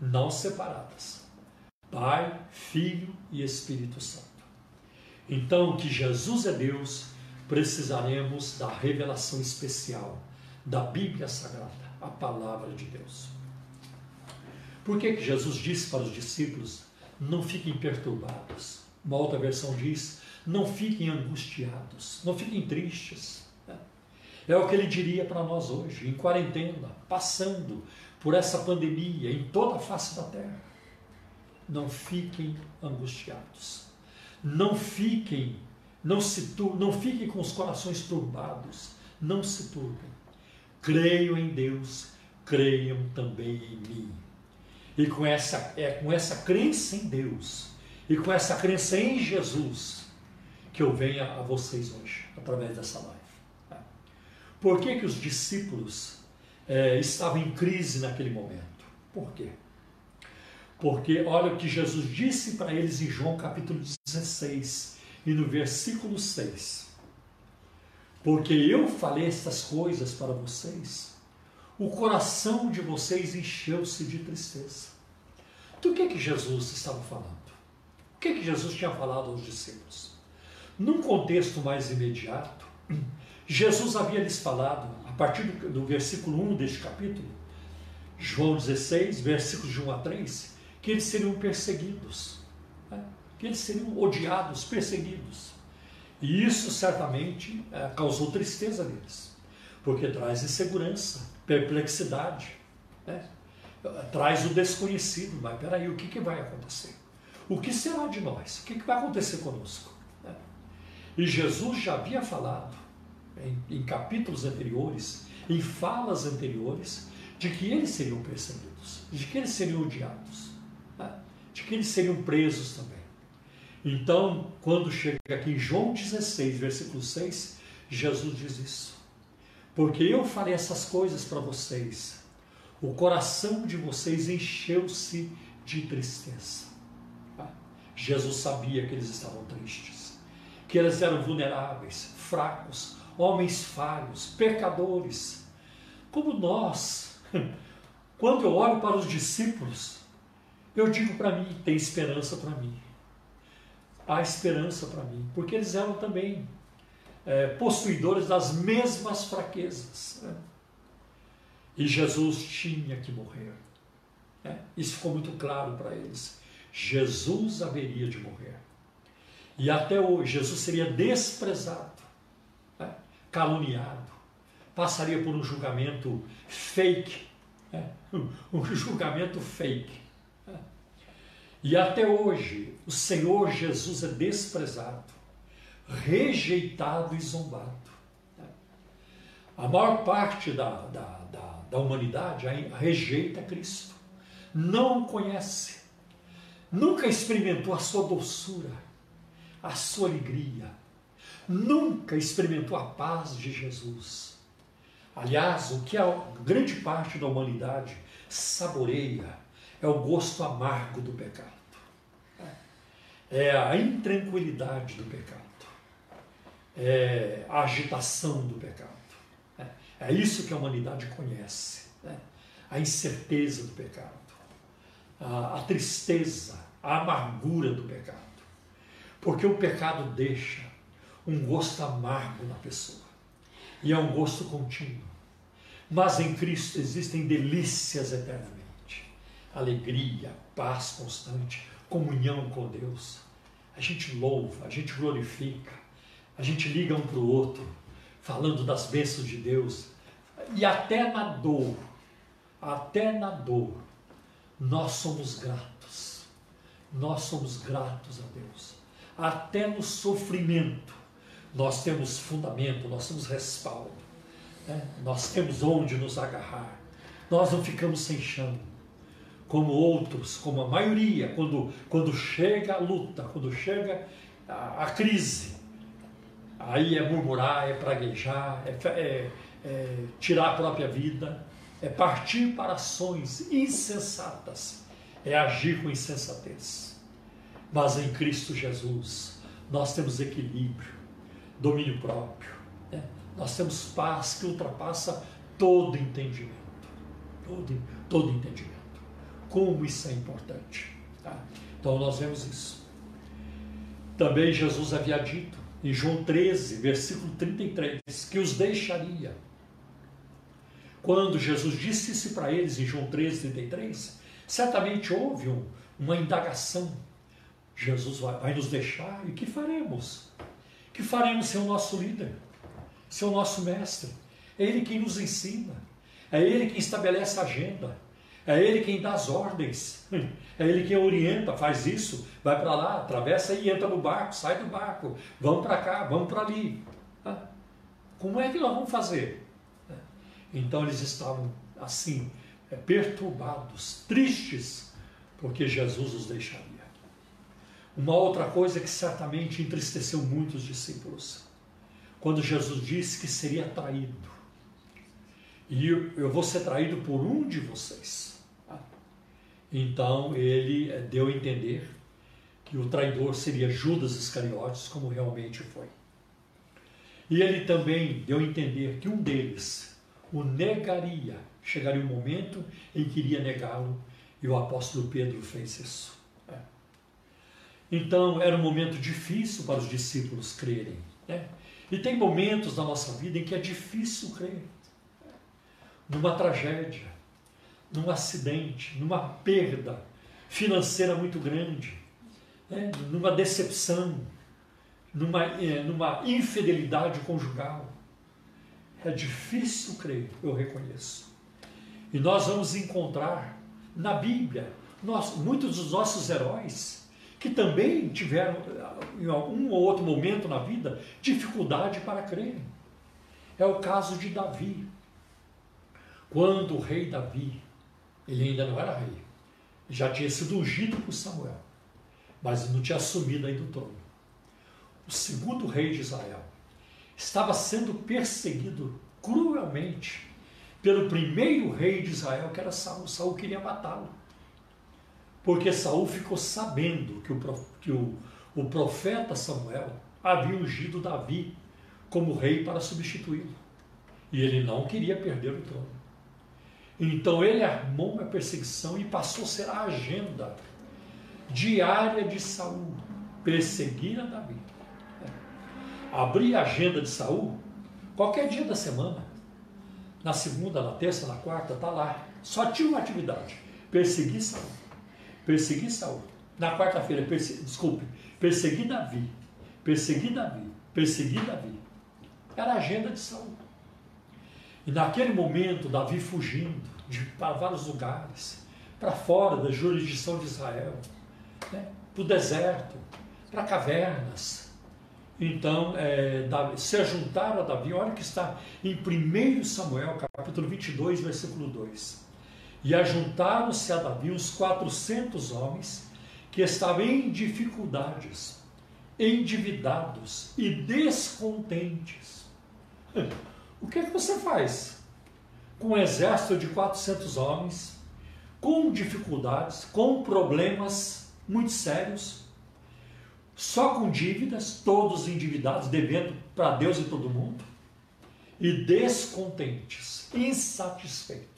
não separadas. Pai, Filho e Espírito Santo. Então, que Jesus é Deus, precisaremos da revelação especial da Bíblia Sagrada, a palavra de Deus. Por que, que Jesus disse para os discípulos não fiquem perturbados. Uma outra versão diz: não fiquem angustiados, não fiquem tristes. Né? É o que ele diria para nós hoje, em quarentena, passando por essa pandemia em toda a face da terra. Não fiquem angustiados. Não fiquem, não se não fiquem com os corações turbados. Não se turbem. Creiam em Deus, creiam também em mim. E com essa, é com essa crença em Deus e com essa crença em Jesus que eu venho a vocês hoje, através dessa live. Tá? Por que, que os discípulos é, estavam em crise naquele momento? Por quê? Porque olha o que Jesus disse para eles em João capítulo 16 e no versículo 6. Porque eu falei estas coisas para vocês o coração de vocês encheu-se de tristeza. Do que que Jesus estava falando? O que que Jesus tinha falado aos discípulos? Num contexto mais imediato, [clears throat] Jesus havia lhes falado, partir do, do versículo 1 deste capítulo, João 16, versículos de 1 a 3, que eles seriam perseguidos, né? que eles seriam odiados, perseguidos. E isso certamente é, causou tristeza neles, porque traz insegurança, perplexidade, né? traz o desconhecido. Mas peraí, o que, que vai acontecer? O que será de nós? O que, que vai acontecer conosco? Né? E Jesus já havia falado em, em capítulos anteriores, em falas anteriores, de que eles seriam perseguidos, de que eles seriam odiados, né? de que eles seriam presos também. Então, quando chega aqui em João 16, versículo 6, Jesus diz isso. Porque eu farei essas coisas para vocês, o coração de vocês encheu-se de tristeza. Ah, Jesus sabia que eles estavam tristes, que eles eram vulneráveis, fracos, homens falhos, pecadores, como nós. [laughs] Quando eu olho para os discípulos, eu digo para mim: tem esperança para mim há esperança para mim, porque eles eram também é, possuidores das mesmas fraquezas. Né? E Jesus tinha que morrer. Né? Isso ficou muito claro para eles. Jesus haveria de morrer. E até hoje, Jesus seria desprezado? Caluniado, passaria por um julgamento fake, né? [laughs] um julgamento fake. E até hoje, o Senhor Jesus é desprezado, rejeitado e zombado. A maior parte da, da, da, da humanidade rejeita Cristo, não o conhece, nunca experimentou a sua doçura, a sua alegria, nunca experimentou a paz de Jesus. Aliás, o que a grande parte da humanidade saboreia é o gosto amargo do pecado é a intranquilidade do pecado, é a agitação do pecado. É, isso que a humanidade conhece, né? a incerteza do pecado, a, a tristeza, a amargura do pecado. Porque o pecado deixa um gosto amargo na pessoa e é um gosto contínuo. Mas em Cristo existem delícias eternamente, alegria, paz constante, comunhão com Deus a gente louva, a gente glorifica, a gente liga um para o outro, falando das bênçãos de Deus. E até na dor, até na dor, nós somos gratos. Nós somos gratos a Deus. Até no sofrimento, nós temos fundamento, nós temos respaldo, né? nós temos onde nos agarrar. Nós não ficamos sem chão como outros, como a maioria, quando, quando chega a luta, quando chega a, a crise, aí é murmurar, é praguejar, é, é, é tirar a própria vida, é partir para ações insensatas, é agir com insensatez. Mas em Cristo Jesus nós temos equilíbrio, domínio próprio, né? nós temos paz que ultrapassa todo entendimento, todo, todo entendimento como isso é importante. Tá? Então nós vemos isso. Também Jesus havia dito em João 13, versículo 33, que os deixaria. Quando Jesus disse isso para eles em João 13, 33, certamente houve um, uma indagação. Jesus vai, vai nos deixar e que faremos? Que faremos sem o nosso líder, sem o nosso mestre? É Ele quem nos ensina, é Ele quem estabelece a agenda, é ele quem dá as ordens. [laughs] É ele quem orienta, faz isso, vai para lá, atravessa e entra no barco, sai do barco, vamos para cá, vamos para ali. Como é que nós vamos fazer? Então eles estavam assim, é, perturbados, tristes, porque Jesus os deixaria. Uma outra coisa que certamente entristeceu muitos discípulos, quando Jesus disse que seria traído. E eu vou ser traído por um de vocês. Então ele eh, deu a entender que o traidor seria Judas Iscariotes, como realmente foi. E ele também deu a entender que um deles o negaria. Chegaria um momento em que iria negá-lo, e o apóstolo Pedro fez isso. Então era um momento difícil para os discípulos crerem. Né? E tem momentos na nossa vida em que é difícil crer. Numa tragédia, num acidente, numa perda financeira muito grande, né? numa decepção. numa, é, numa infidelidade conjugal. É difícil crer, eu reconheço. E nós vamos encontrar na Bíblia nós, muitos dos nossos heróis que também tiveram, em algum ou outro momento na vida, dificuldade para crerem. É o caso de Davi. Quando o rei Davi, ele ainda não era rei, já tinha sido ungido por Samuel, mas não tinha assumido ainda o trono. O segundo rei de Israel estava sendo perseguido cruelmente pelo primeiro rei de Israel, que era Saul. Saul queria matá-lo. Porque Saul ficou sabendo que o, que o, o profeta Samuel havia ungido Davi como rei para substituí-lo. E ele não queria perder o trono. Então ele armou uma perseguição e passou a ser a agenda diária de Saul, perseguir a Davi. Abrir a agenda de Saul qualquer dia da semana na segunda, na terça, na quarta, tá lá. Só tinha uma atividade: perseguir Saul. Perseguir Saul. Na quarta-feira, perse... desculpe, perseguir Davi. Perseguir Davi. Perseguir Davi. Era a agenda de Saul. E naquele momento, Davi fugindo de, para vários lugares, para fora da jurisdição de Israel, né, para o deserto, para cavernas, então, é, se ajuntaram a Davi, olha que está em 1 Samuel, capítulo 22, versículo 2. E ajuntaram-se a Davi uns 400 homens que estavam em dificuldades, endividados e descontentes. O que é que você faz com um exército de 400 homens, com dificuldades, com problemas muito sérios? só com dívidas, todos endividados, devendo para Deus e todo mundo, e descontentes, insatisfeitos.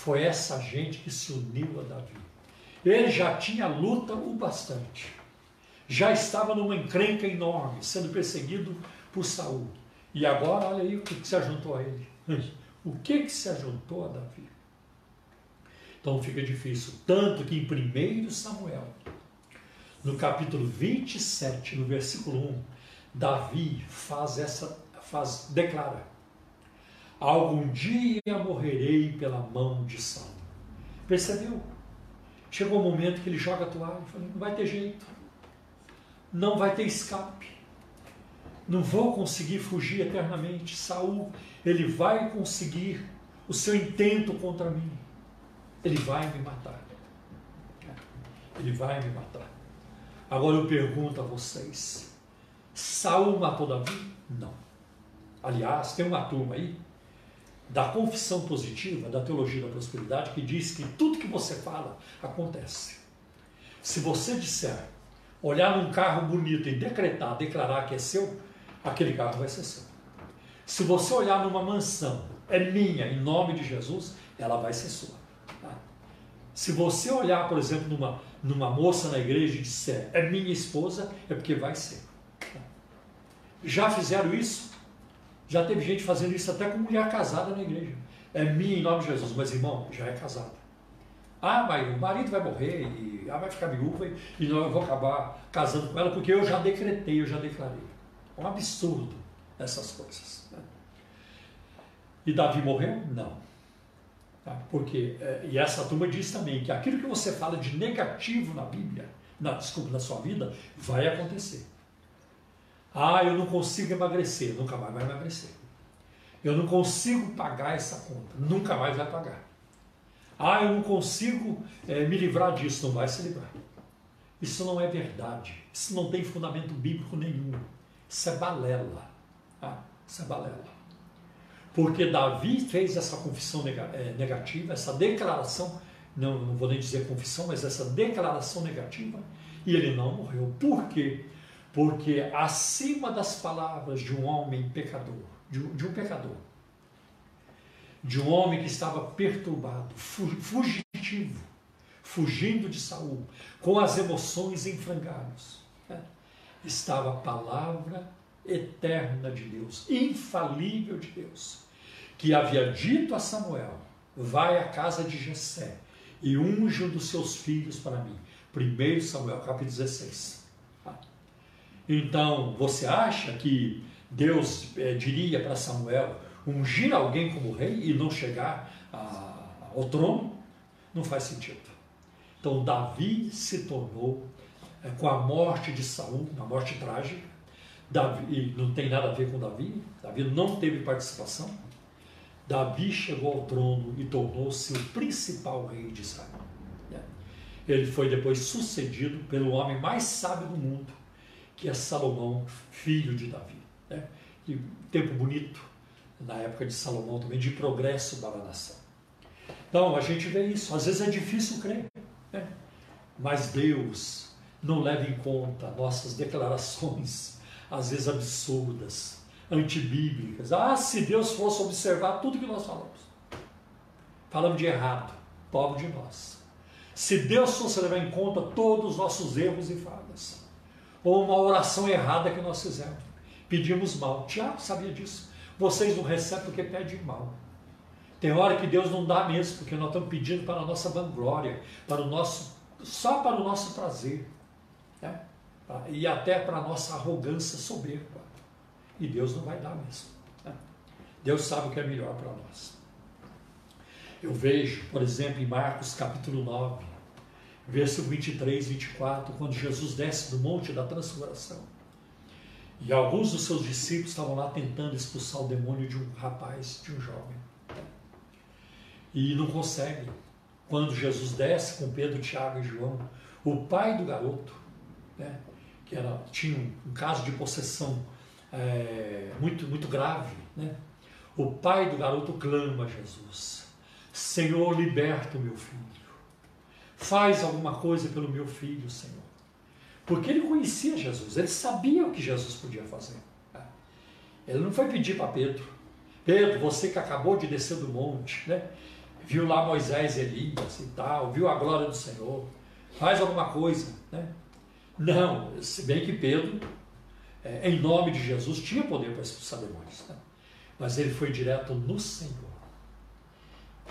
Foi essa gente que se uniu a Davi. Ele já tinha luta o bastante. Já estava numa encrenca enorme, sendo perseguido por Saul. E agora, olha aí o que, que se ajuntou a ele. [laughs] O que, que se ajuntou a Davi? Então fica difícil. Tanto que em 1 Samuel, no capítulo 27, no versículo 1, Davi faz essa faz declara: Algum dia morrerei pela mão de Saul. Percebeu? Chegou o um momento que ele joga a toalha e fala: não vai ter jeito. Não vai ter escape. Não vou conseguir fugir eternamente. Saul, ele vai conseguir o seu intento contra mim. Ele vai me matar. Ele vai me matar. Agora eu pergunto a vocês: Saul matou Davi? Não. Aliás, tem uma turma aí da confissão positiva, da teologia da prosperidade, que diz que tudo que você fala acontece. Se você disser, olhar num carro bonito e decretar, declarar que é seu, aquele carro vai ser seu. Se você olhar numa mansão, é minha, em nome de Jesus, ela vai ser sua. Tá? Se você olhar, por exemplo, numa, numa moça na igreja e disser é minha esposa, é porque vai ser. Já fizeram isso? Já teve gente fazendo isso até com mulher casada na igreja. É minha em nome de Jesus, mas irmão, já é casada. Ah, mas o marido vai morrer e ah, vai ficar viúva e, não, eu vou acabar casando com ela porque eu já decretei, eu já declarei. É um absurdo essas coisas. Né? E Davi morreu? Não. Tá? Porque, é, e essa turma diz também que aquilo que você fala de negativo na Bíblia, na, desculpa, na sua vida, vai acontecer. Ah, eu não consigo emagrecer, nunca mais vai emagrecer. Eu não consigo pagar essa conta, nunca mais vai pagar. Ah, eu não consigo é, me livrar disso, não vai se livrar. Isso não é verdade. Isso não tem fundamento bíblico nenhum. Isso é balela. Ah, isso é balela. Porque Davi fez essa confissão é, negativa, essa declaração, não, não vou nem dizer confissão, mas essa declaração negativa, e ele não morreu. Por quê? Porque acima das palavras de um homem pecador, de, de um pecador, de um homem que estava perturbado, fugitivo, fugindo de Saul, com as emoções em frangalhos, né? estava a palavra eterna de Deus, infalível de Deus, que havia dito a Samuel: Vai à casa de Jessé e unge um dos seus filhos para mim. 1 Samuel capítulo 16. Então, você acha que Deus é, diria para Samuel ungir alguém como rei e não chegar a, ao trono? Não faz sentido. Então, Davi se tornou, é, com a morte de Saul, uma morte trágica, Davi, não tem nada a ver com Davi, Davi não teve participação. Davi chegou ao trono e tornou-se o principal rei de Israel. Né? Ele foi depois sucedido pelo homem mais sábio do mundo, que é Salomão, filho de Davi. Né? E tempo bonito, na época de Salomão também, de progresso para a nação. Então, a gente vê isso. Às vezes é difícil crer, né? mas Deus não leva em conta nossas declarações às vezes absurdas, antibíblicas. Ah, se Deus fosse observar tudo que nós falamos. Falamos de errado, pobre de nós. Se Deus fosse levar em conta todos os nossos erros e falhas, ou uma oração errada que nós fizemos, pedimos mal. Tiago sabia disso. Vocês não recebem porque pedem mal. Tem hora que Deus não dá mesmo, porque nós estamos pedindo para a nossa vanglória, para o nosso, só para o nosso prazer. Né? E até para a nossa arrogância soberba. E Deus não vai dar mesmo. Né? Deus sabe o que é melhor para nós. Eu vejo, por exemplo, em Marcos capítulo 9, verso 23, 24, quando Jesus desce do monte da transfiguração. E alguns dos seus discípulos estavam lá tentando expulsar o demônio de um rapaz, de um jovem. E não conseguem. Quando Jesus desce com Pedro, Tiago e João, o pai do garoto, né, que era, tinha um, caso de possessão é, muito, muito grave, né? o pai do garoto clama a Jesus: Senhor, liberta o meu filho. Faz alguma coisa pelo meu filho, Senhor. Porque ele conhecia Jesus, ele sabia o que Jesus podia fazer. Ele não foi pedir para Pedro: Pedro, você que acabou de descer do monte, né? viu lá Moisés e Elias e tal, viu a glória do Senhor, faz alguma coisa. Né? Não, se bem que Pedro, é, em nome de Jesus, tinha poder para expulsar demônios. Né? Mas ele foi direto no Senhor.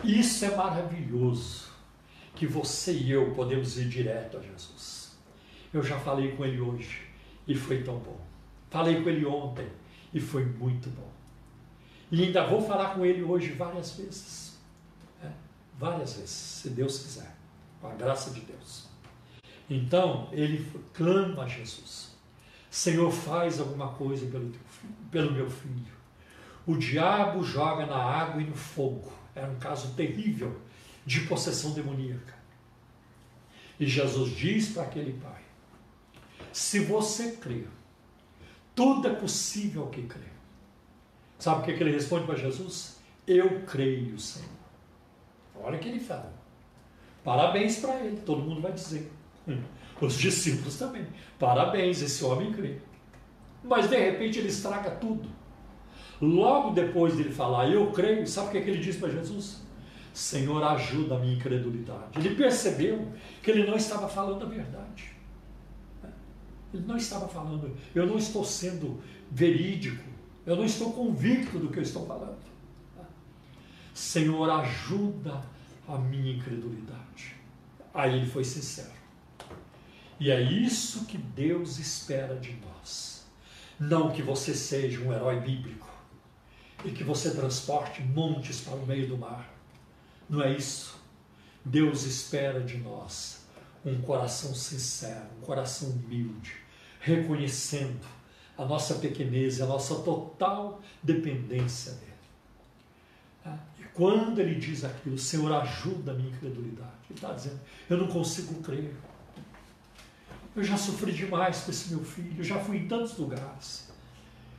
Isso é maravilhoso, que você e eu podemos ir direto a Jesus. Eu já falei com ele hoje e foi tão bom. Falei com ele ontem e foi muito bom. E ainda vou falar com ele hoje várias vezes. Né? Várias vezes, se Deus quiser, com a graça de Deus. Então ele clama a Jesus: Senhor, faz alguma coisa pelo, filho, pelo meu filho. O diabo joga na água e no fogo. Era um caso terrível de possessão demoníaca. E Jesus diz para aquele pai: Se você crer, tudo é possível ao que crê. Sabe o que, que ele responde para Jesus? Eu creio, Senhor. Olha o que ele fala. Parabéns para ele, todo mundo vai dizer. [laughs] Os discípulos também. Parabéns, esse homem crê. Mas de repente ele estraga tudo. Logo depois dele falar, eu creio, sabe o que, é que ele diz para Jesus? Senhor, ajuda a minha incredulidade. Ele percebeu que ele não estava falando a verdade. Ele não estava falando, eu não estou sendo verídico, eu não estou convicto do que eu estou falando. Senhor, ajuda a minha incredulidade. Aí ele foi sincero. E é isso que Deus espera de nós. Não que você seja um herói bíblico e que você transporte montes para o meio do mar. Não é isso. Deus espera de nós um coração sincero, um coração humilde, reconhecendo a nossa pequenez a nossa total dependência dele. Tá? E quando ele diz aquilo, Senhor, ajuda a minha incredulidade, ele está dizendo, eu não consigo crer. Eu já sofri demais com esse meu filho, eu já fui em tantos lugares.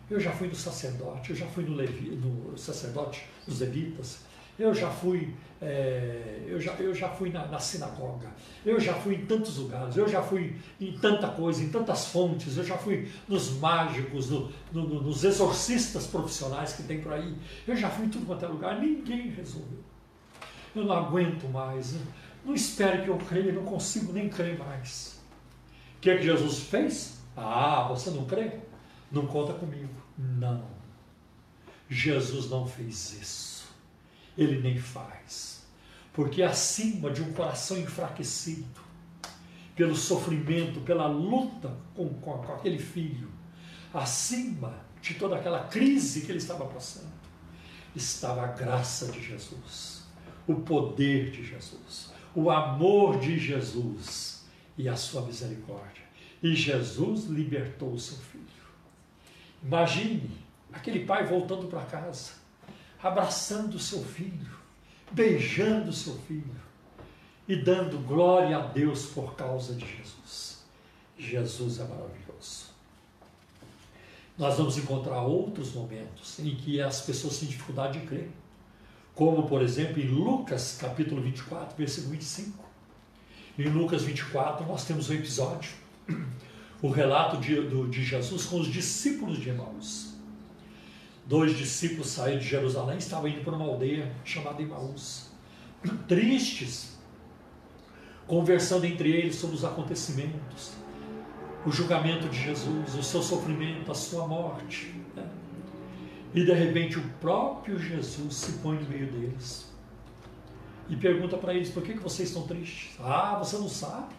Eu já fui no sacerdote, eu já fui no, Levi, no sacerdote dos levitas, eu já fui, é, eu, já, eu já fui na, na, sinagoga, eu já fui em tantos lugares, eu já fui em tanta coisa, em tantas fontes, eu já fui nos mágicos, no, no, nos exorcistas profissionais que tem por aí, eu já fui em tudo quanto é lugar, ninguém resolveu. Eu não aguento mais, não espero que eu creia, não consigo nem crer mais. O que, é que Jesus fez? Ah, você não crê? Não conta comigo. Não. Jesus não fez isso. Ele nem faz. Porque acima de um coração enfraquecido, pelo sofrimento, pela luta com, com, com aquele filho, acima de toda aquela crise que ele estava passando, estava a graça de Jesus, o poder de Jesus, o amor de Jesus e a sua misericórdia. E Jesus libertou o seu filho. Imagine aquele pai voltando para casa, abraçando seu filho, beijando seu filho e dando glória a Deus por causa de Jesus. Jesus é maravilhoso. Nós vamos encontrar outros momentos em que as pessoas têm dificuldade de crer, como por exemplo em Lucas capítulo 24, versículo 25. Em Lucas 24 nós temos um episódio, o relato de, do, de Jesus com os discípulos de Emaús. Dois discípulos saíram de Jerusalém, estavam indo para uma aldeia chamada Emaús, tristes, conversando entre eles sobre os acontecimentos, o julgamento de Jesus, o seu sofrimento, a sua morte. Né? E de repente o próprio Jesus se põe no meio deles e pergunta para eles: por que, vocês estão tristes? Ah, você não sabe?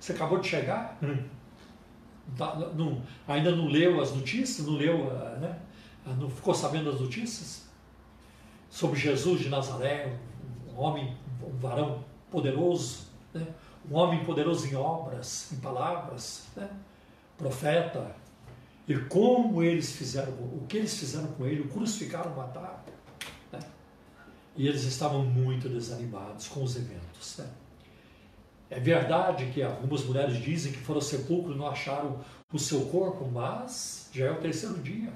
Você acabou de chegar? Hum. Tá, não, ainda não leu as notícias? Não leu, ah, né? Ah, não ficou sabendo as notícias? Sobre Jesus de Nazaré, um homem, um varão poderoso, né? um homem poderoso em obras, em palavras, né? profeta, e como eles fizeram, o que eles fizeram com ele, o crucificaram, mataram. Né? E eles estavam muito desanimados com os eventos. Né? É verdade que algumas mulheres dizem que foram ao sepulcro e não acharam o seu corpo, mas já é o terceiro dia.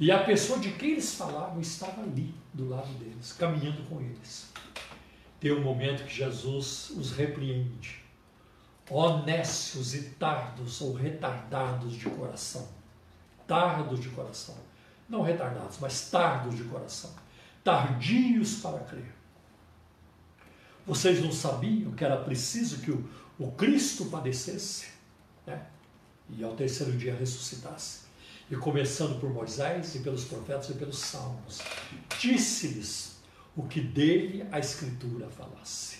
E a pessoa de quem eles falavam estava ali, do lado deles, caminhando com eles tem um momento que Jesus os repreende. Honestos e tardos ou retardados de coração. Tardos de coração. Não retardados, mas tardos de coração. Tardios para crer. Vocês não sabiam que era preciso que o, o Cristo padecesse né? e ao terceiro dia ressuscitasse. E começando por Moisés e pelos profetas e pelos salmos, disse-lhes o que dele a Escritura falasse.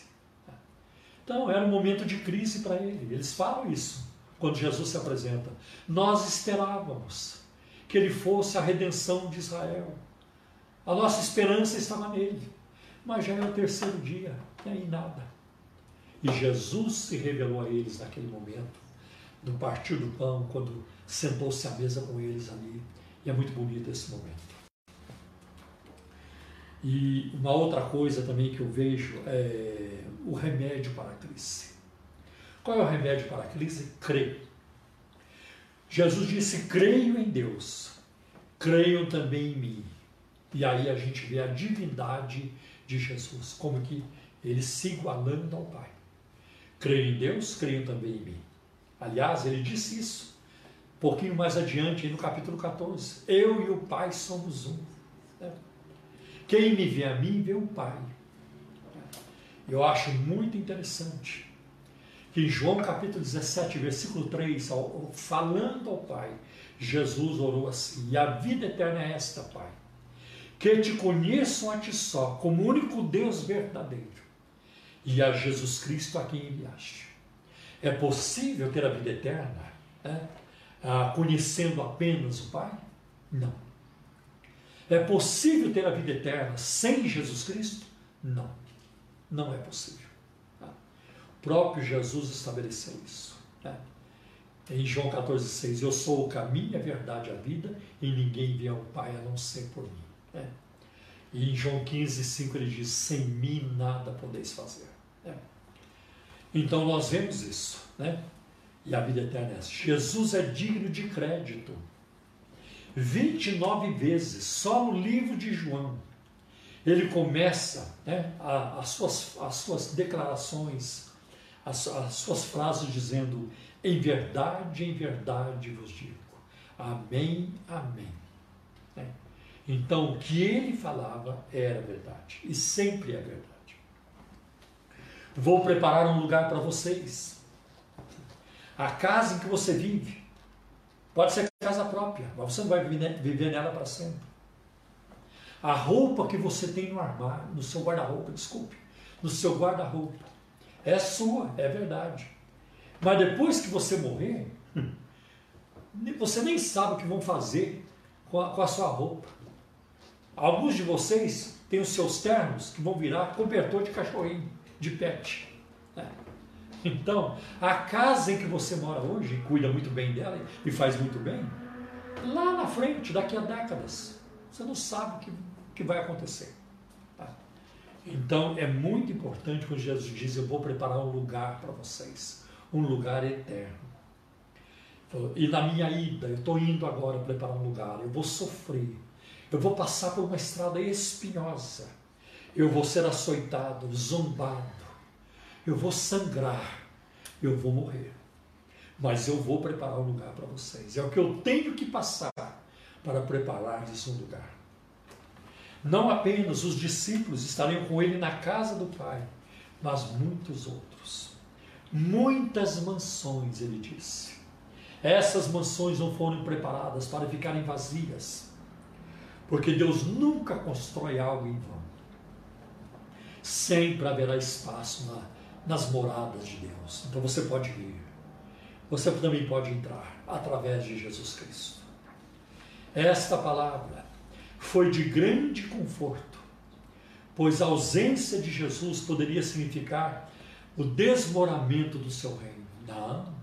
Então era um momento de crise para ele. Eles falam isso quando Jesus se apresenta. Nós esperávamos que ele fosse a redenção de Israel. A nossa esperança estava nele. Mas já é o terceiro dia, e aí nada. E Jesus se revelou a eles naquele momento, no partir do pão, quando sentou-se à mesa com eles ali. E é muito bonito esse momento. E uma outra coisa também que eu vejo é o remédio para a crise. Qual é o remédio para a crise? Crer. Jesus disse: creio em Deus, creiam também em mim. E aí a gente vê a divindade de Jesus, como que ele se igualando ao Pai. Creio em Deus, creio também em mim. Aliás, ele disse isso pouquinho mais adiante, no capítulo 14. Eu e o Pai somos um. Quem me vê a mim, vê o Pai. Eu acho muito interessante que em João capítulo 17, versículo 3, falando ao Pai, Jesus orou assim: E a vida eterna é esta, Pai, que te conheçam a ti só, como único Deus verdadeiro, e a Jesus Cristo a quem enviaste. É possível ter a vida eterna né? Ah, conhecendo apenas o Pai? Não. É possível ter a vida eterna sem Jesus Cristo? Não, não é possível. Tá? O próprio Jesus estabeleceu isso. Né? Em João 14,6, eu sou o caminho, a verdade e a vida, e ninguém vê ao Pai a não ser por mim. Né? E em João 15,5 ele diz: sem mim nada podeis fazer. Né? Então nós vemos isso. Né? E a vida eterna é essa. Jesus é digno de crédito. 29 vezes, só no livro de João, ele começa né, as, suas, as suas declarações, as, as suas frases dizendo: Em verdade, em verdade vos digo, Amém, Amém. Né? Então, o que ele falava era verdade, e sempre é verdade. Vou preparar um lugar para vocês. A casa em que você vive Pode ser casa própria, mas você não vai viver nela para sempre. A roupa que você tem no armário, no seu guarda-roupa, desculpe, no seu guarda-roupa, é sua, é verdade. Mas depois que você morrer, [laughs] você nem sabe o que vão fazer com a, com a sua roupa. Alguns de vocês têm os seus ternos que vão virar cobertor de cachorrinho, de pet. Então, a casa em que você mora hoje, cuida muito bem dela e faz muito bem, lá na frente, daqui a décadas, você não sabe o que, que vai acontecer. Tá? Então, é muito importante quando Jesus diz: Eu vou preparar um lugar para vocês, um lugar eterno. E na minha ida, eu estou indo agora preparar um lugar, eu vou sofrer, eu vou passar por uma estrada espinhosa, eu vou ser açoitado, zombado, eu vou sangrar, eu vou morrer. Mas eu vou preparar um lugar para vocês. É o que eu tenho que passar para preparar-lhes um lugar. Não apenas os discípulos estariam com ele na casa do Pai, mas muitos outros. Muitas mansões, ele disse. Essas mansões não foram preparadas para ficarem vazias, porque Deus nunca constrói algo em vão. Sempre haverá espaço na, nas moradas de Deus. Então você pode ir. Você também pode entrar através de Jesus Cristo. Esta palavra foi de grande conforto, pois a ausência de Jesus poderia significar o desmoramento do seu reino. Não.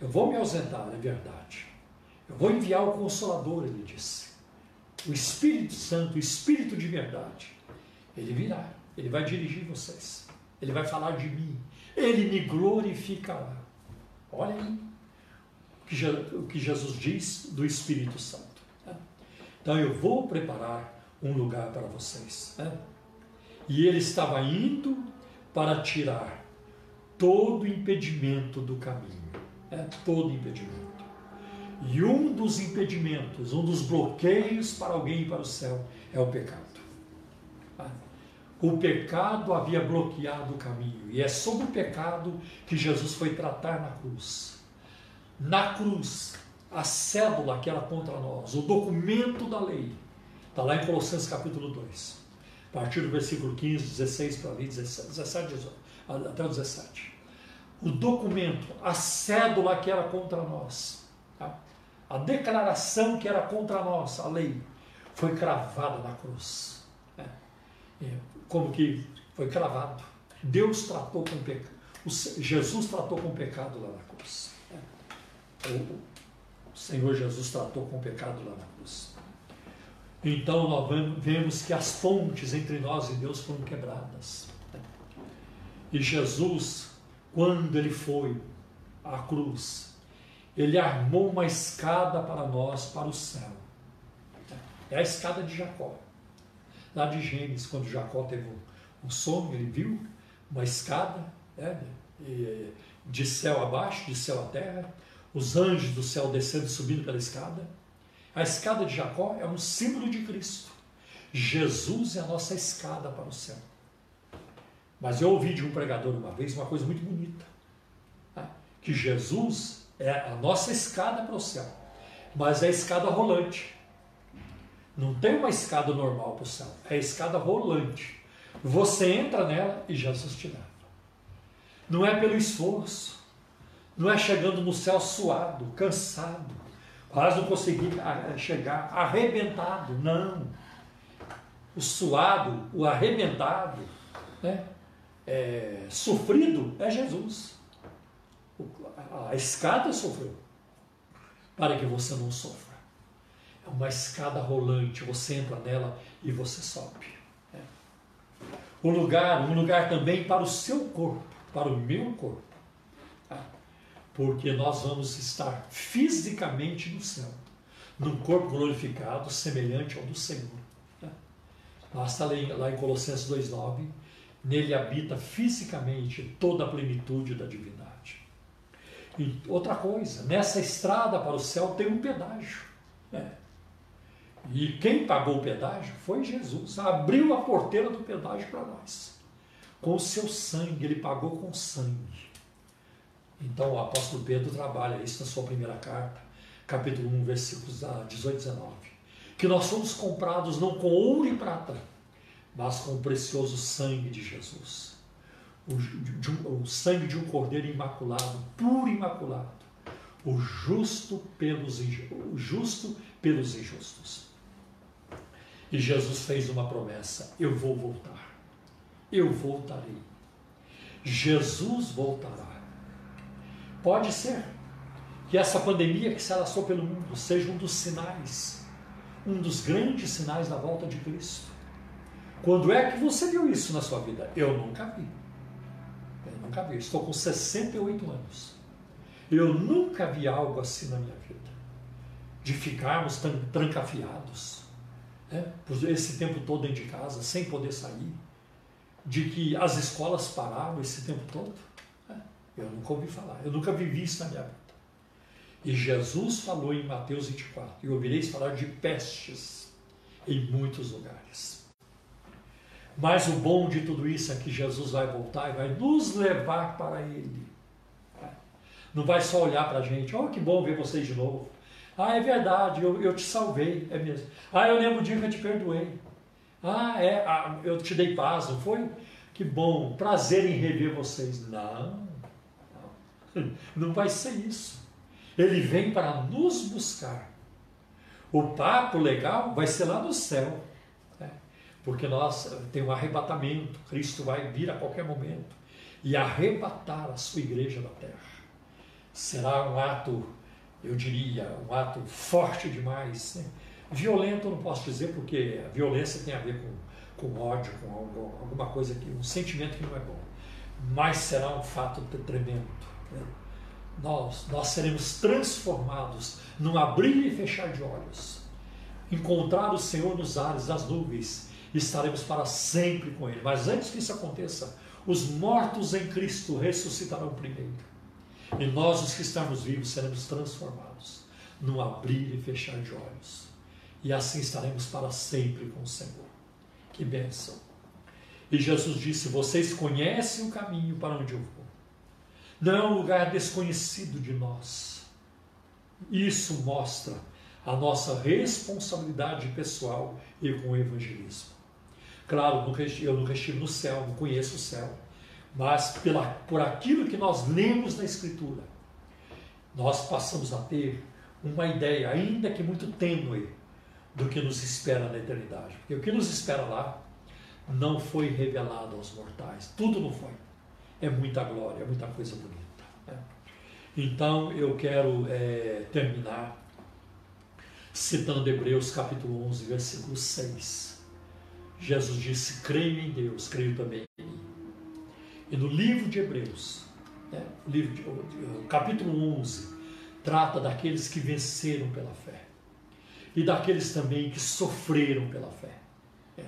Eu vou me ausentar, é verdade. Eu vou enviar o Consolador, ele disse. O Espírito Santo, o Espírito de verdade. Ele virá, ele vai dirigir vocês. Ele vai falar de mim. Ele me glorificará. Olha aí o que Jesus diz do Espírito Santo. Né? Então eu vou preparar um lugar para vocês. Né? E ele estava indo para tirar todo impedimento do caminho. É todo impedimento. E um dos impedimentos, um dos bloqueios para alguém ir para o céu é o pecado. O pecado havia bloqueado o caminho, e é sobre o pecado que Jesus foi tratar na cruz. Na cruz, a cédula que era contra nós, o documento da lei, está lá em Colossenses capítulo 2, a partir do versículo 15, 16 para ali, 17, 17 até o 17. O documento, a cédula que era contra nós, tá? a declaração que era contra nós, a lei, foi cravada na cruz. É como que foi cravado. Deus tratou com pecado. Jesus tratou com pecado lá na cruz. O Senhor Jesus tratou com pecado lá na cruz. Então nós vemos que as pontes entre nós e Deus foram quebradas. E Jesus, quando ele foi à cruz, ele armou uma escada para nós, para o céu. É a escada de Jacó lá de Gênesis, quando Jacó teve um, sonho, ele viu uma escada né, de céu abaixo, de céu à terra, os anjos do céu descendo e subindo pela escada. A escada de Jacó é um símbolo de Cristo. Jesus é a nossa escada para o céu. Mas eu ouvi de um pregador uma vez uma coisa muito bonita: né, que Jesus é a nossa escada para o céu, mas é a escada rolante. Não tem uma escada normal para o céu, é a escada rolante. Você entra nela e Jesus te leva. Não é pelo esforço, não é chegando no céu suado, cansado, quase não consegui chegar, arrebentado. Não. O suado, o arrebentado, né? É, sofrido é Jesus. A escada sofreu para que você não sofra. É uma escada rolante, você entra nela e você sobe. É. Um lugar, um lugar também para o seu corpo, para o meu corpo. Tá? Porque nós vamos estar fisicamente no céu, num corpo glorificado, semelhante ao do Senhor. Tá? Basta lá em Colossenses 2,9, nele habita fisicamente toda a plenitude da divindade. E outra coisa, nessa estrada para o céu tem um pedágio. É. E quem pagou o pedágio foi Jesus. Abriu a porteira do pedágio para nós. Com o seu sangue, ele pagou com sangue. Então o apóstolo Pedro trabalha isso na sua primeira carta, capítulo 1, versículos 18 e 19. Que nós somos comprados não com ouro e prata, mas com o precioso sangue de Jesus. o, de, o sangue de um cordeiro imaculado, puro imaculado, o justo pelos, o justo pelos injustos. E Jesus fez uma promessa: eu vou voltar, eu voltarei. Jesus voltará. Pode ser que essa pandemia que se alastrou pelo mundo seja um dos sinais, um dos grandes sinais da volta de Cristo. Quando é que você viu isso na sua vida? Eu nunca vi. Eu nunca vi. Estou com 68 anos. Eu nunca vi algo assim na minha vida. De ficarmos trancafiados, né? por esse tempo todo dentro de casa, sem poder sair. De que as escolas paravam esse tempo todo. Né? Eu nunca ouvi falar. Eu nunca vivi isso na minha vida. E Jesus falou em Mateus 24: E ouvireis falar de pestes em muitos lugares. Mas o bom de tudo isso é que Jesus vai voltar e vai nos levar para Ele. Não vai só olhar para a gente, oh que bom ver vocês de novo. Ah, é verdade, eu, eu te salvei, é mesmo. Ah, eu lembro o dia que eu te perdoei. Ah, é, ah, eu te dei paz, não foi? Que bom, prazer em rever vocês. Não, não, [laughs] vai ser isso. Ele vem para nos buscar. O papo legal vai ser lá no céu porque nós tem um arrebatamento, Cristo vai vir a qualquer momento e arrebatar a sua igreja da terra. Será um ato, eu diria, um ato forte demais. Né? Violento não posso dizer, porque a violência tem a ver com, com ódio, com alguma coisa que, um sentimento que não é bom. Mas será um fato tremendo. Né? Nós, nós seremos transformados num abrir e fechar de olhos. Encontrar o Senhor nos ares, nas nuvens, estaremos para sempre com Ele. Mas antes que isso aconteça, os mortos em Cristo ressuscitarão primeiro. E nós, os que estamos vivos, seremos transformados no abrir e fechar de olhos. E assim estaremos para sempre com o Senhor. Que bênção! E Jesus disse: Vocês conhecem o caminho para onde eu vou. Não é um lugar desconhecido de nós. Isso mostra a nossa responsabilidade pessoal e com o evangelismo. Claro, eu nunca estive no céu, não conheço o céu, mas pela, por aquilo que nós lemos na Escritura, nós passamos a ter uma ideia, ainda que muito tênue, do que nos espera na eternidade. Porque o que nos espera lá não foi revelado aos mortais, tudo não foi. É muita glória, é muita coisa bonita. Né? Então eu quero é, terminar citando Hebreus capítulo 11, versículo 6 Jesus disse: creio em Deus, creio também em mim. E no livro de Hebreus, né, livro de, o capítulo 11, trata daqueles que venceram pela fé e daqueles também que sofreram pela fé. É.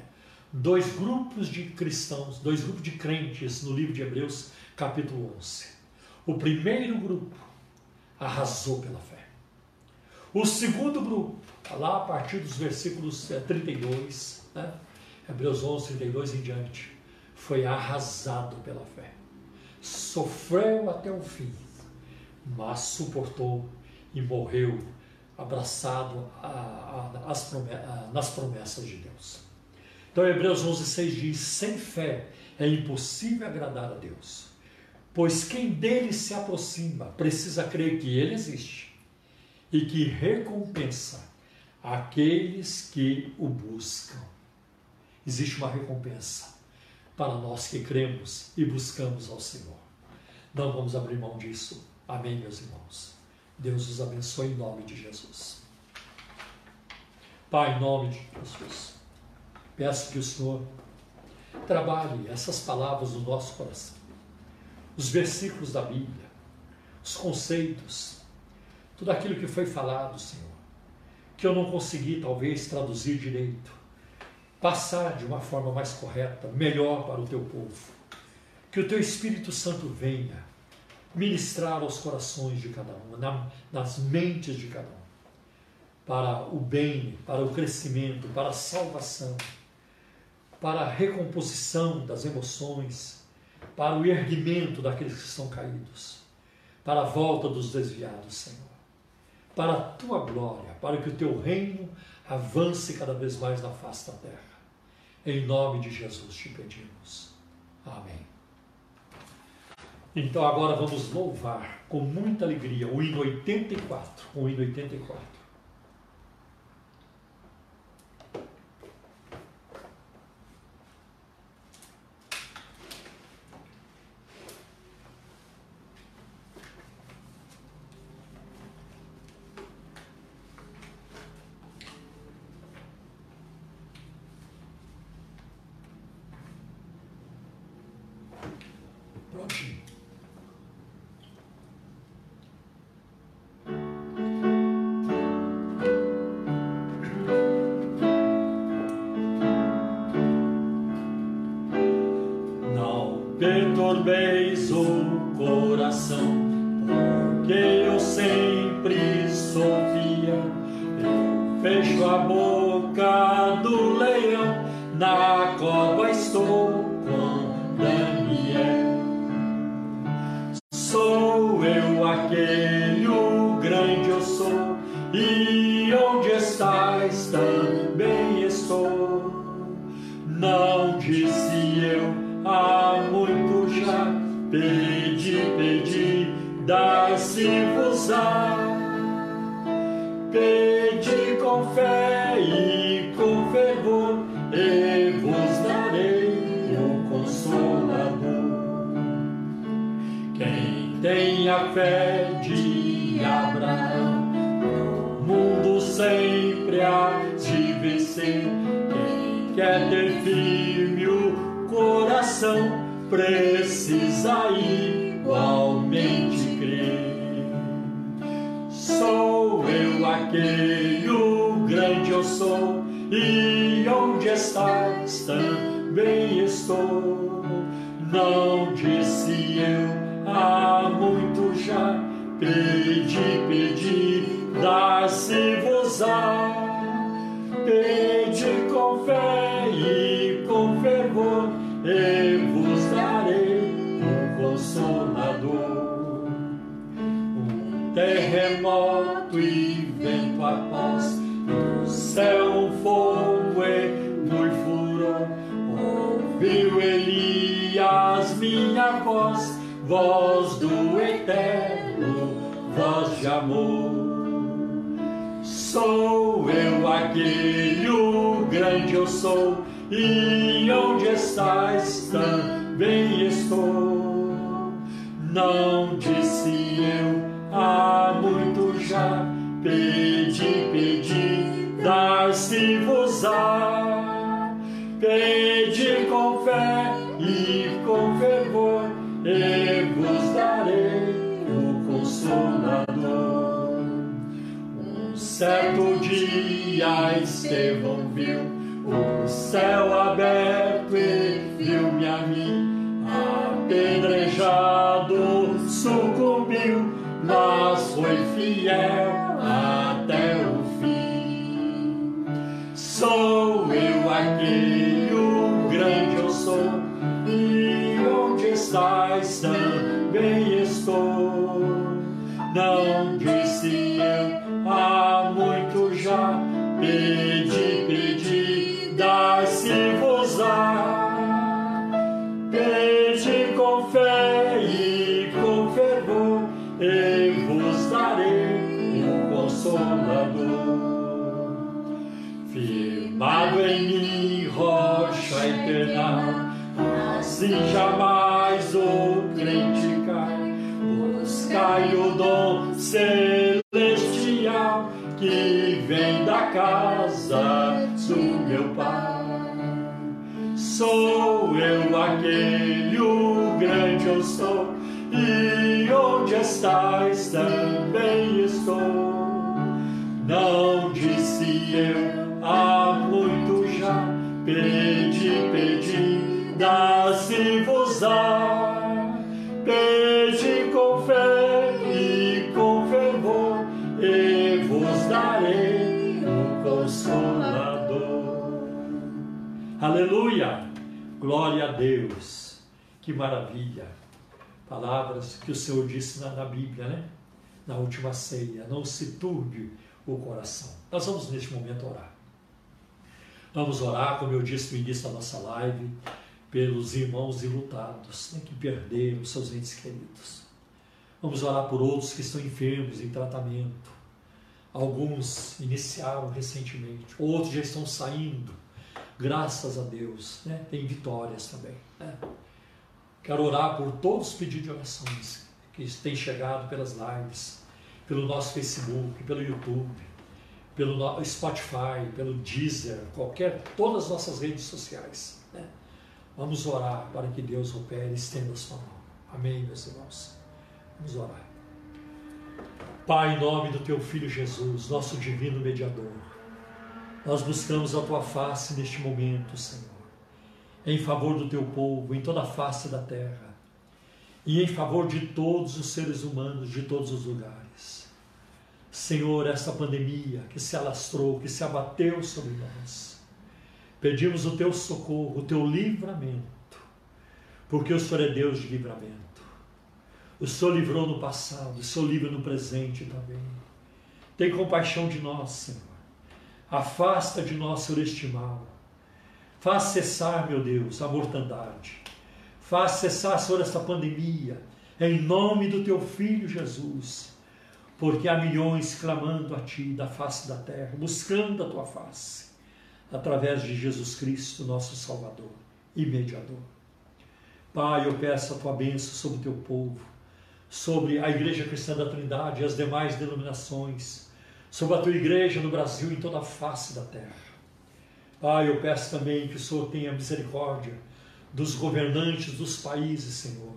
Dois grupos de cristãos, dois grupos de crentes no livro de Hebreus, capítulo 11. O primeiro grupo arrasou pela fé. O segundo grupo, lá a partir dos versículos 32, é, né, Hebreus 11, 32 em diante, foi arrasado pela fé. Sofreu até o fim, mas suportou e morreu abraçado a, a, as promessas, nas promessas de Deus. Então, Hebreus 11, 6 diz: sem fé é impossível agradar a Deus, pois quem dele se aproxima precisa crer que ele existe e que recompensa aqueles que o buscam existe uma recompensa para nós que cremos e buscamos ao Senhor. Não vamos abrir mão disso. Amém, meus irmãos. Deus os abençoe em nome de Jesus. Pai, em nome de Jesus, peço que o Senhor trabalhe essas palavras no nosso coração, os versículos da Bíblia, os conceitos, tudo aquilo que foi falado, Senhor, que eu não consegui talvez traduzir direito passar de uma forma mais correta, melhor para o teu povo. Que o teu Espírito Santo venha ministrar aos corações de cada um, nas mentes de cada um, para o bem, para o crescimento, para a salvação, para a recomposição das emoções, para o erguimento daqueles que estão caídos, para a volta dos desviados, Senhor. Para a tua glória, para que o teu reino avance cada vez mais na face da terra. Em nome de Jesus te pedimos. Amém. Então agora vamos louvar com muita alegria o hino 84, o hino 84. Perturbeis o coração, e onde estás também estou. Não disse eu há muito já, pedi, pedi, dar-se-vos-á. Pedi com fé e com fervor, e vos darei o consolador. Um certo dia Estevão viu o céu aberto e viu-me a mim, apedrejado, sucumbiu, mas foi fiel até o fim. Sou assim jamais o crente cai. Buscai o dom celestial que vem da casa do meu Pai. Sou eu aquele, o grande eu sou, e onde estás também estou. Não Aleluia! Glória a Deus! Que maravilha! Palavras que o Senhor disse na, na Bíblia, né? Na última ceia. Não se turbe o coração. Nós vamos neste momento orar. Vamos orar, como eu disse no início da nossa live, pelos irmãos ilutados né, que perderam seus entes queridos. Vamos orar por outros que estão enfermos, em tratamento. Alguns iniciaram recentemente, outros já estão saindo. Graças a Deus, né? tem vitórias também. Né? Quero orar por todos os pedidos de orações que têm chegado pelas lives, pelo nosso Facebook, pelo YouTube, pelo Spotify, pelo Deezer, qualquer, todas as nossas redes sociais. Né? Vamos orar para que Deus opere e estenda a sua mão. Amém, meus irmãos. Vamos orar. Pai, em nome do teu Filho Jesus, nosso divino mediador, nós buscamos a tua face neste momento, Senhor, em favor do teu povo, em toda a face da terra, e em favor de todos os seres humanos de todos os lugares. Senhor, esta pandemia que se alastrou, que se abateu sobre nós, pedimos o teu socorro, o teu livramento, porque o Senhor é Deus de livramento. O Senhor livrou no passado, o Senhor livra no presente também. Tem compaixão de nós, Senhor. Afasta de nós, este mal. Faz cessar, meu Deus, a mortandade. Faz cessar, Senhor, esta pandemia, em nome do teu Filho Jesus. Porque há milhões clamando a Ti da face da terra, buscando a Tua face, através de Jesus Cristo, nosso Salvador e Mediador. Pai, eu peço a Tua bênção sobre o Teu povo sobre a Igreja Cristã da Trindade e as demais denominações, sobre a tua igreja no Brasil e em toda a face da terra. Pai, eu peço também que o Senhor tenha misericórdia dos governantes dos países, Senhor,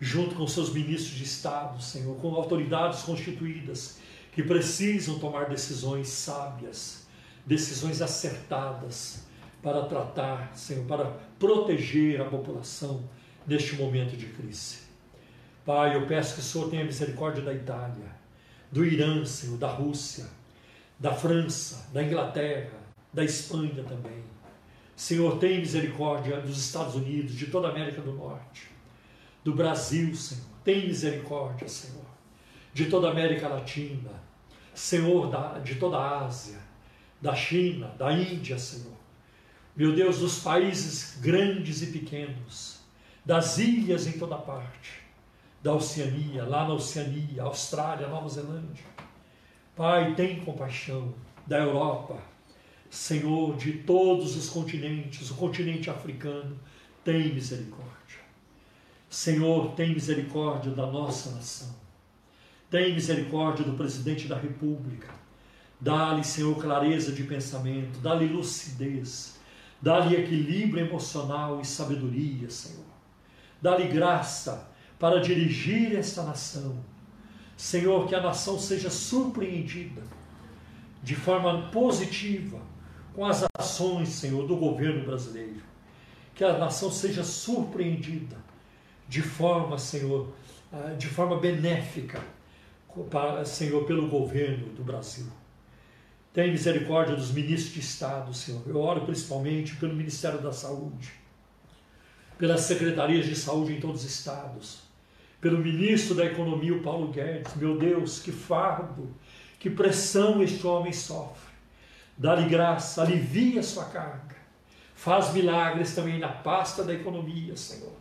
junto com seus ministros de Estado, Senhor, com autoridades constituídas que precisam tomar decisões sábias, decisões acertadas para tratar, Senhor, para proteger a população neste momento de crise. Pai, eu peço que o Senhor tenha misericórdia da Itália, do Irã, Senhor, da Rússia, da França, da Inglaterra, da Espanha também. Senhor, tenha misericórdia dos Estados Unidos, de toda a América do Norte, do Brasil, Senhor. Tem misericórdia, Senhor, de toda a América Latina, Senhor, da, de toda a Ásia, da China, da Índia, Senhor. Meu Deus, dos países grandes e pequenos, das ilhas em toda parte da Oceania, lá na Oceania, Austrália, Nova Zelândia. Pai, tem compaixão da Europa, Senhor, de todos os continentes, o continente africano, tem misericórdia. Senhor, tem misericórdia da nossa nação. Tem misericórdia do presidente da República. Dá-lhe, Senhor, clareza de pensamento, dá-lhe lucidez, dá-lhe equilíbrio emocional e sabedoria, Senhor. Dá-lhe graça para dirigir esta nação. Senhor, que a nação seja surpreendida de forma positiva com as ações, Senhor, do governo brasileiro. Que a nação seja surpreendida de forma, Senhor, ah, de forma benéfica, Senhor, pelo governo do Brasil. Tem misericórdia dos ministros de Estado, Senhor. Eu oro principalmente pelo Ministério da Saúde, pelas secretarias de saúde em todos os estados, pelo ministro da Economia, o Paulo Guedes. Meu Deus, que fardo, que pressão este homem sofre. Dá-lhe graça, alivia sua carga. Faz milagres também na pasta da economia, Senhor.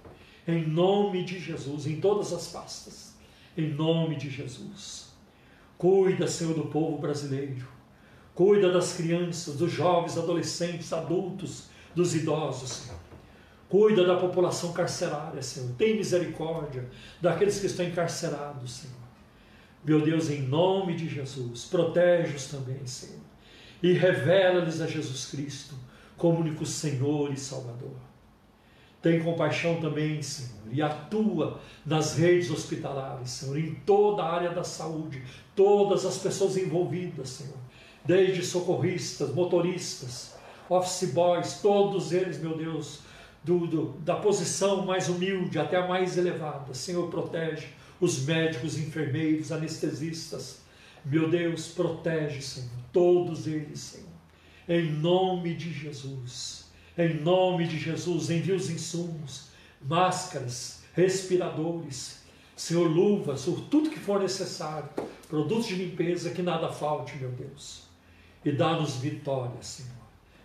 Em nome de Jesus, em todas as pastas. Em nome de Jesus. Cuida, Senhor, do povo brasileiro. Cuida das crianças, dos jovens, adolescentes, adultos, dos idosos, Senhor. Cuida da população carcerária, Senhor. Tem misericórdia daqueles que estão encarcerados, Senhor. Meu Deus, em nome de Jesus, protege-os também, Senhor. E revela-lhes a Jesus Cristo como único Senhor e Salvador. Tem compaixão também, Senhor, e atua nas redes hospitalares, Senhor, em toda a área da saúde, todas as pessoas envolvidas, Senhor, desde socorristas, motoristas, office boys, todos eles, meu Deus, do, do, da posição mais humilde até a mais elevada. Senhor, protege os médicos, enfermeiros, anestesistas. Meu Deus, protege, Senhor, todos eles, Senhor. Em nome de Jesus. Em nome de Jesus, envia os insumos, máscaras, respiradores, Senhor, luvas, tudo que for necessário, produtos de limpeza, que nada falte, meu Deus. E dá-nos vitória, Senhor.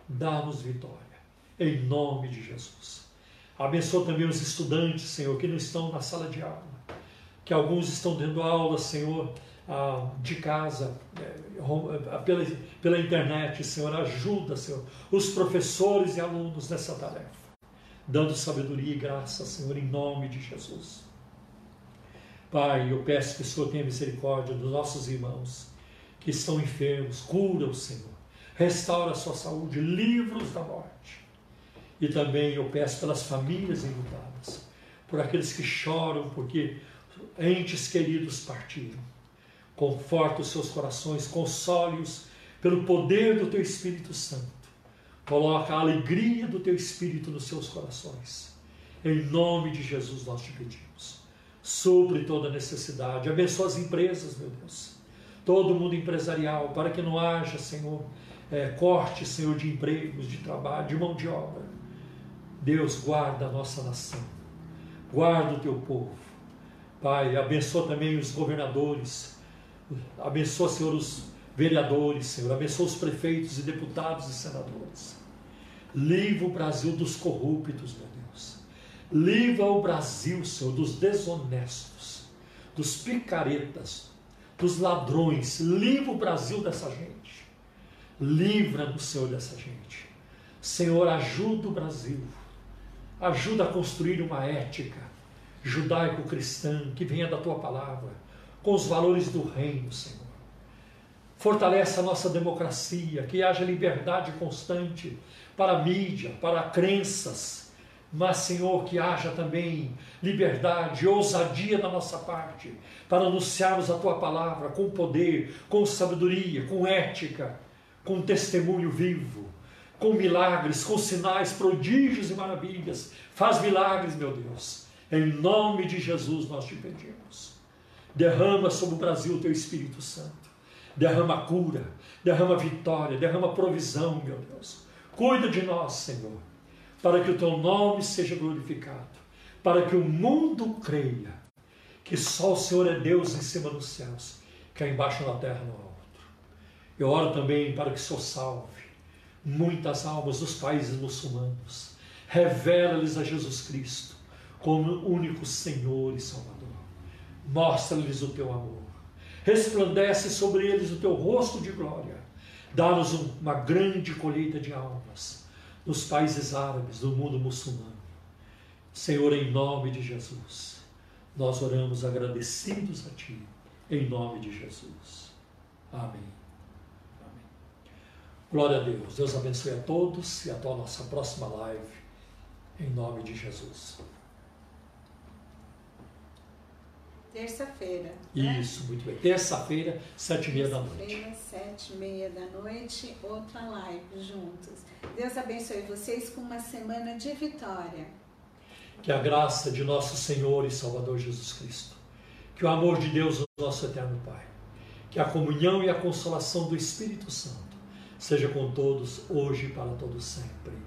Dá-nos vitória em nome de Jesus. Abençoa também os estudantes, Senhor, que não estão na sala de aula. Que alguns estão tendo aula, Senhor, ah, de casa, eh, eh, pela, pela internet, Senhor. Ajuda, Senhor, os professores e alunos nessa tarefa. Dando sabedoria e graça, Senhor, em nome de Jesus. Pai, eu peço que o Senhor tenha misericórdia dos nossos irmãos que estão enfermos. Cura-os, Senhor. Restaura a sua saúde. Livra-os da morte. E também eu peço pelas famílias enlutadas, por aqueles que choram porque entes queridos partiram. Conforta os seus corações, console-os pelo poder do teu Espírito Santo. Coloca a alegria do teu Espírito nos seus corações. Em nome de Jesus nós te pedimos. Sobre toda necessidade. Abençoa as empresas, meu Deus. Todo mundo empresarial, para que não haja, Senhor, é, corte, Senhor, de empregos, de trabalho, de mão de obra. Deus, guarda a nossa nação. Guarda o teu povo. Pai, abençoa também os governadores. Abençoa, Senhor, os vereadores, Senhor. Abençoa os prefeitos e deputados e senadores. Livra o Brasil dos corruptos, meu Deus. Livra o Brasil, Senhor, dos desonestos, dos picaretas, dos ladrões. Livra o Brasil dessa gente. Livra-nos, Senhor, dessa gente. Senhor, ajuda o Brasil. Ajuda a construir uma ética judaico-cristã que venha da tua palavra, com os valores do reino, Senhor. Fortalece a nossa democracia, que haja liberdade constante para a mídia, para crenças, mas, Senhor, que haja também liberdade, ousadia da nossa parte, para anunciarmos a tua palavra com poder, com sabedoria, com ética, com testemunho vivo, com milagres, com sinais, prodígios e maravilhas. Faz milagres, meu Deus. Em nome de Jesus nós te pedimos. Derrama sobre o Brasil o teu Espírito Santo. Derrama cura, derrama vitória, derrama provisão, meu Deus. Cuida de nós, Senhor, para que o teu nome seja glorificado, para que o mundo creia que só o Senhor é Deus em cima dos céus, que é embaixo na terra há outro. Eu oro também para que o Senhor salve muitas almas dos países muçulmanos. Revela-lhes a Jesus Cristo como único Senhor e Salvador. Mostra-lhes o teu amor. Resplandece sobre eles o teu rosto de glória. Dá-nos uma grande colheita de almas nos países árabes, do mundo muçulmano. Senhor, em nome de Jesus, nós oramos agradecidos a Ti, em nome de Jesus. Amém. Glória a Deus. Deus abençoe a todos e até a nossa próxima live, em nome de Jesus. Terça-feira. Né? Isso, muito bem. Terça-feira, sete e meia da noite. Terça-feira, sete e meia da noite, outra live juntos. Deus abençoe vocês com uma semana de vitória. Que a graça de nosso Senhor e Salvador Jesus Cristo, que o amor de Deus, nosso eterno Pai, que a comunhão e a consolação do Espírito Santo seja com todos hoje e para todos sempre.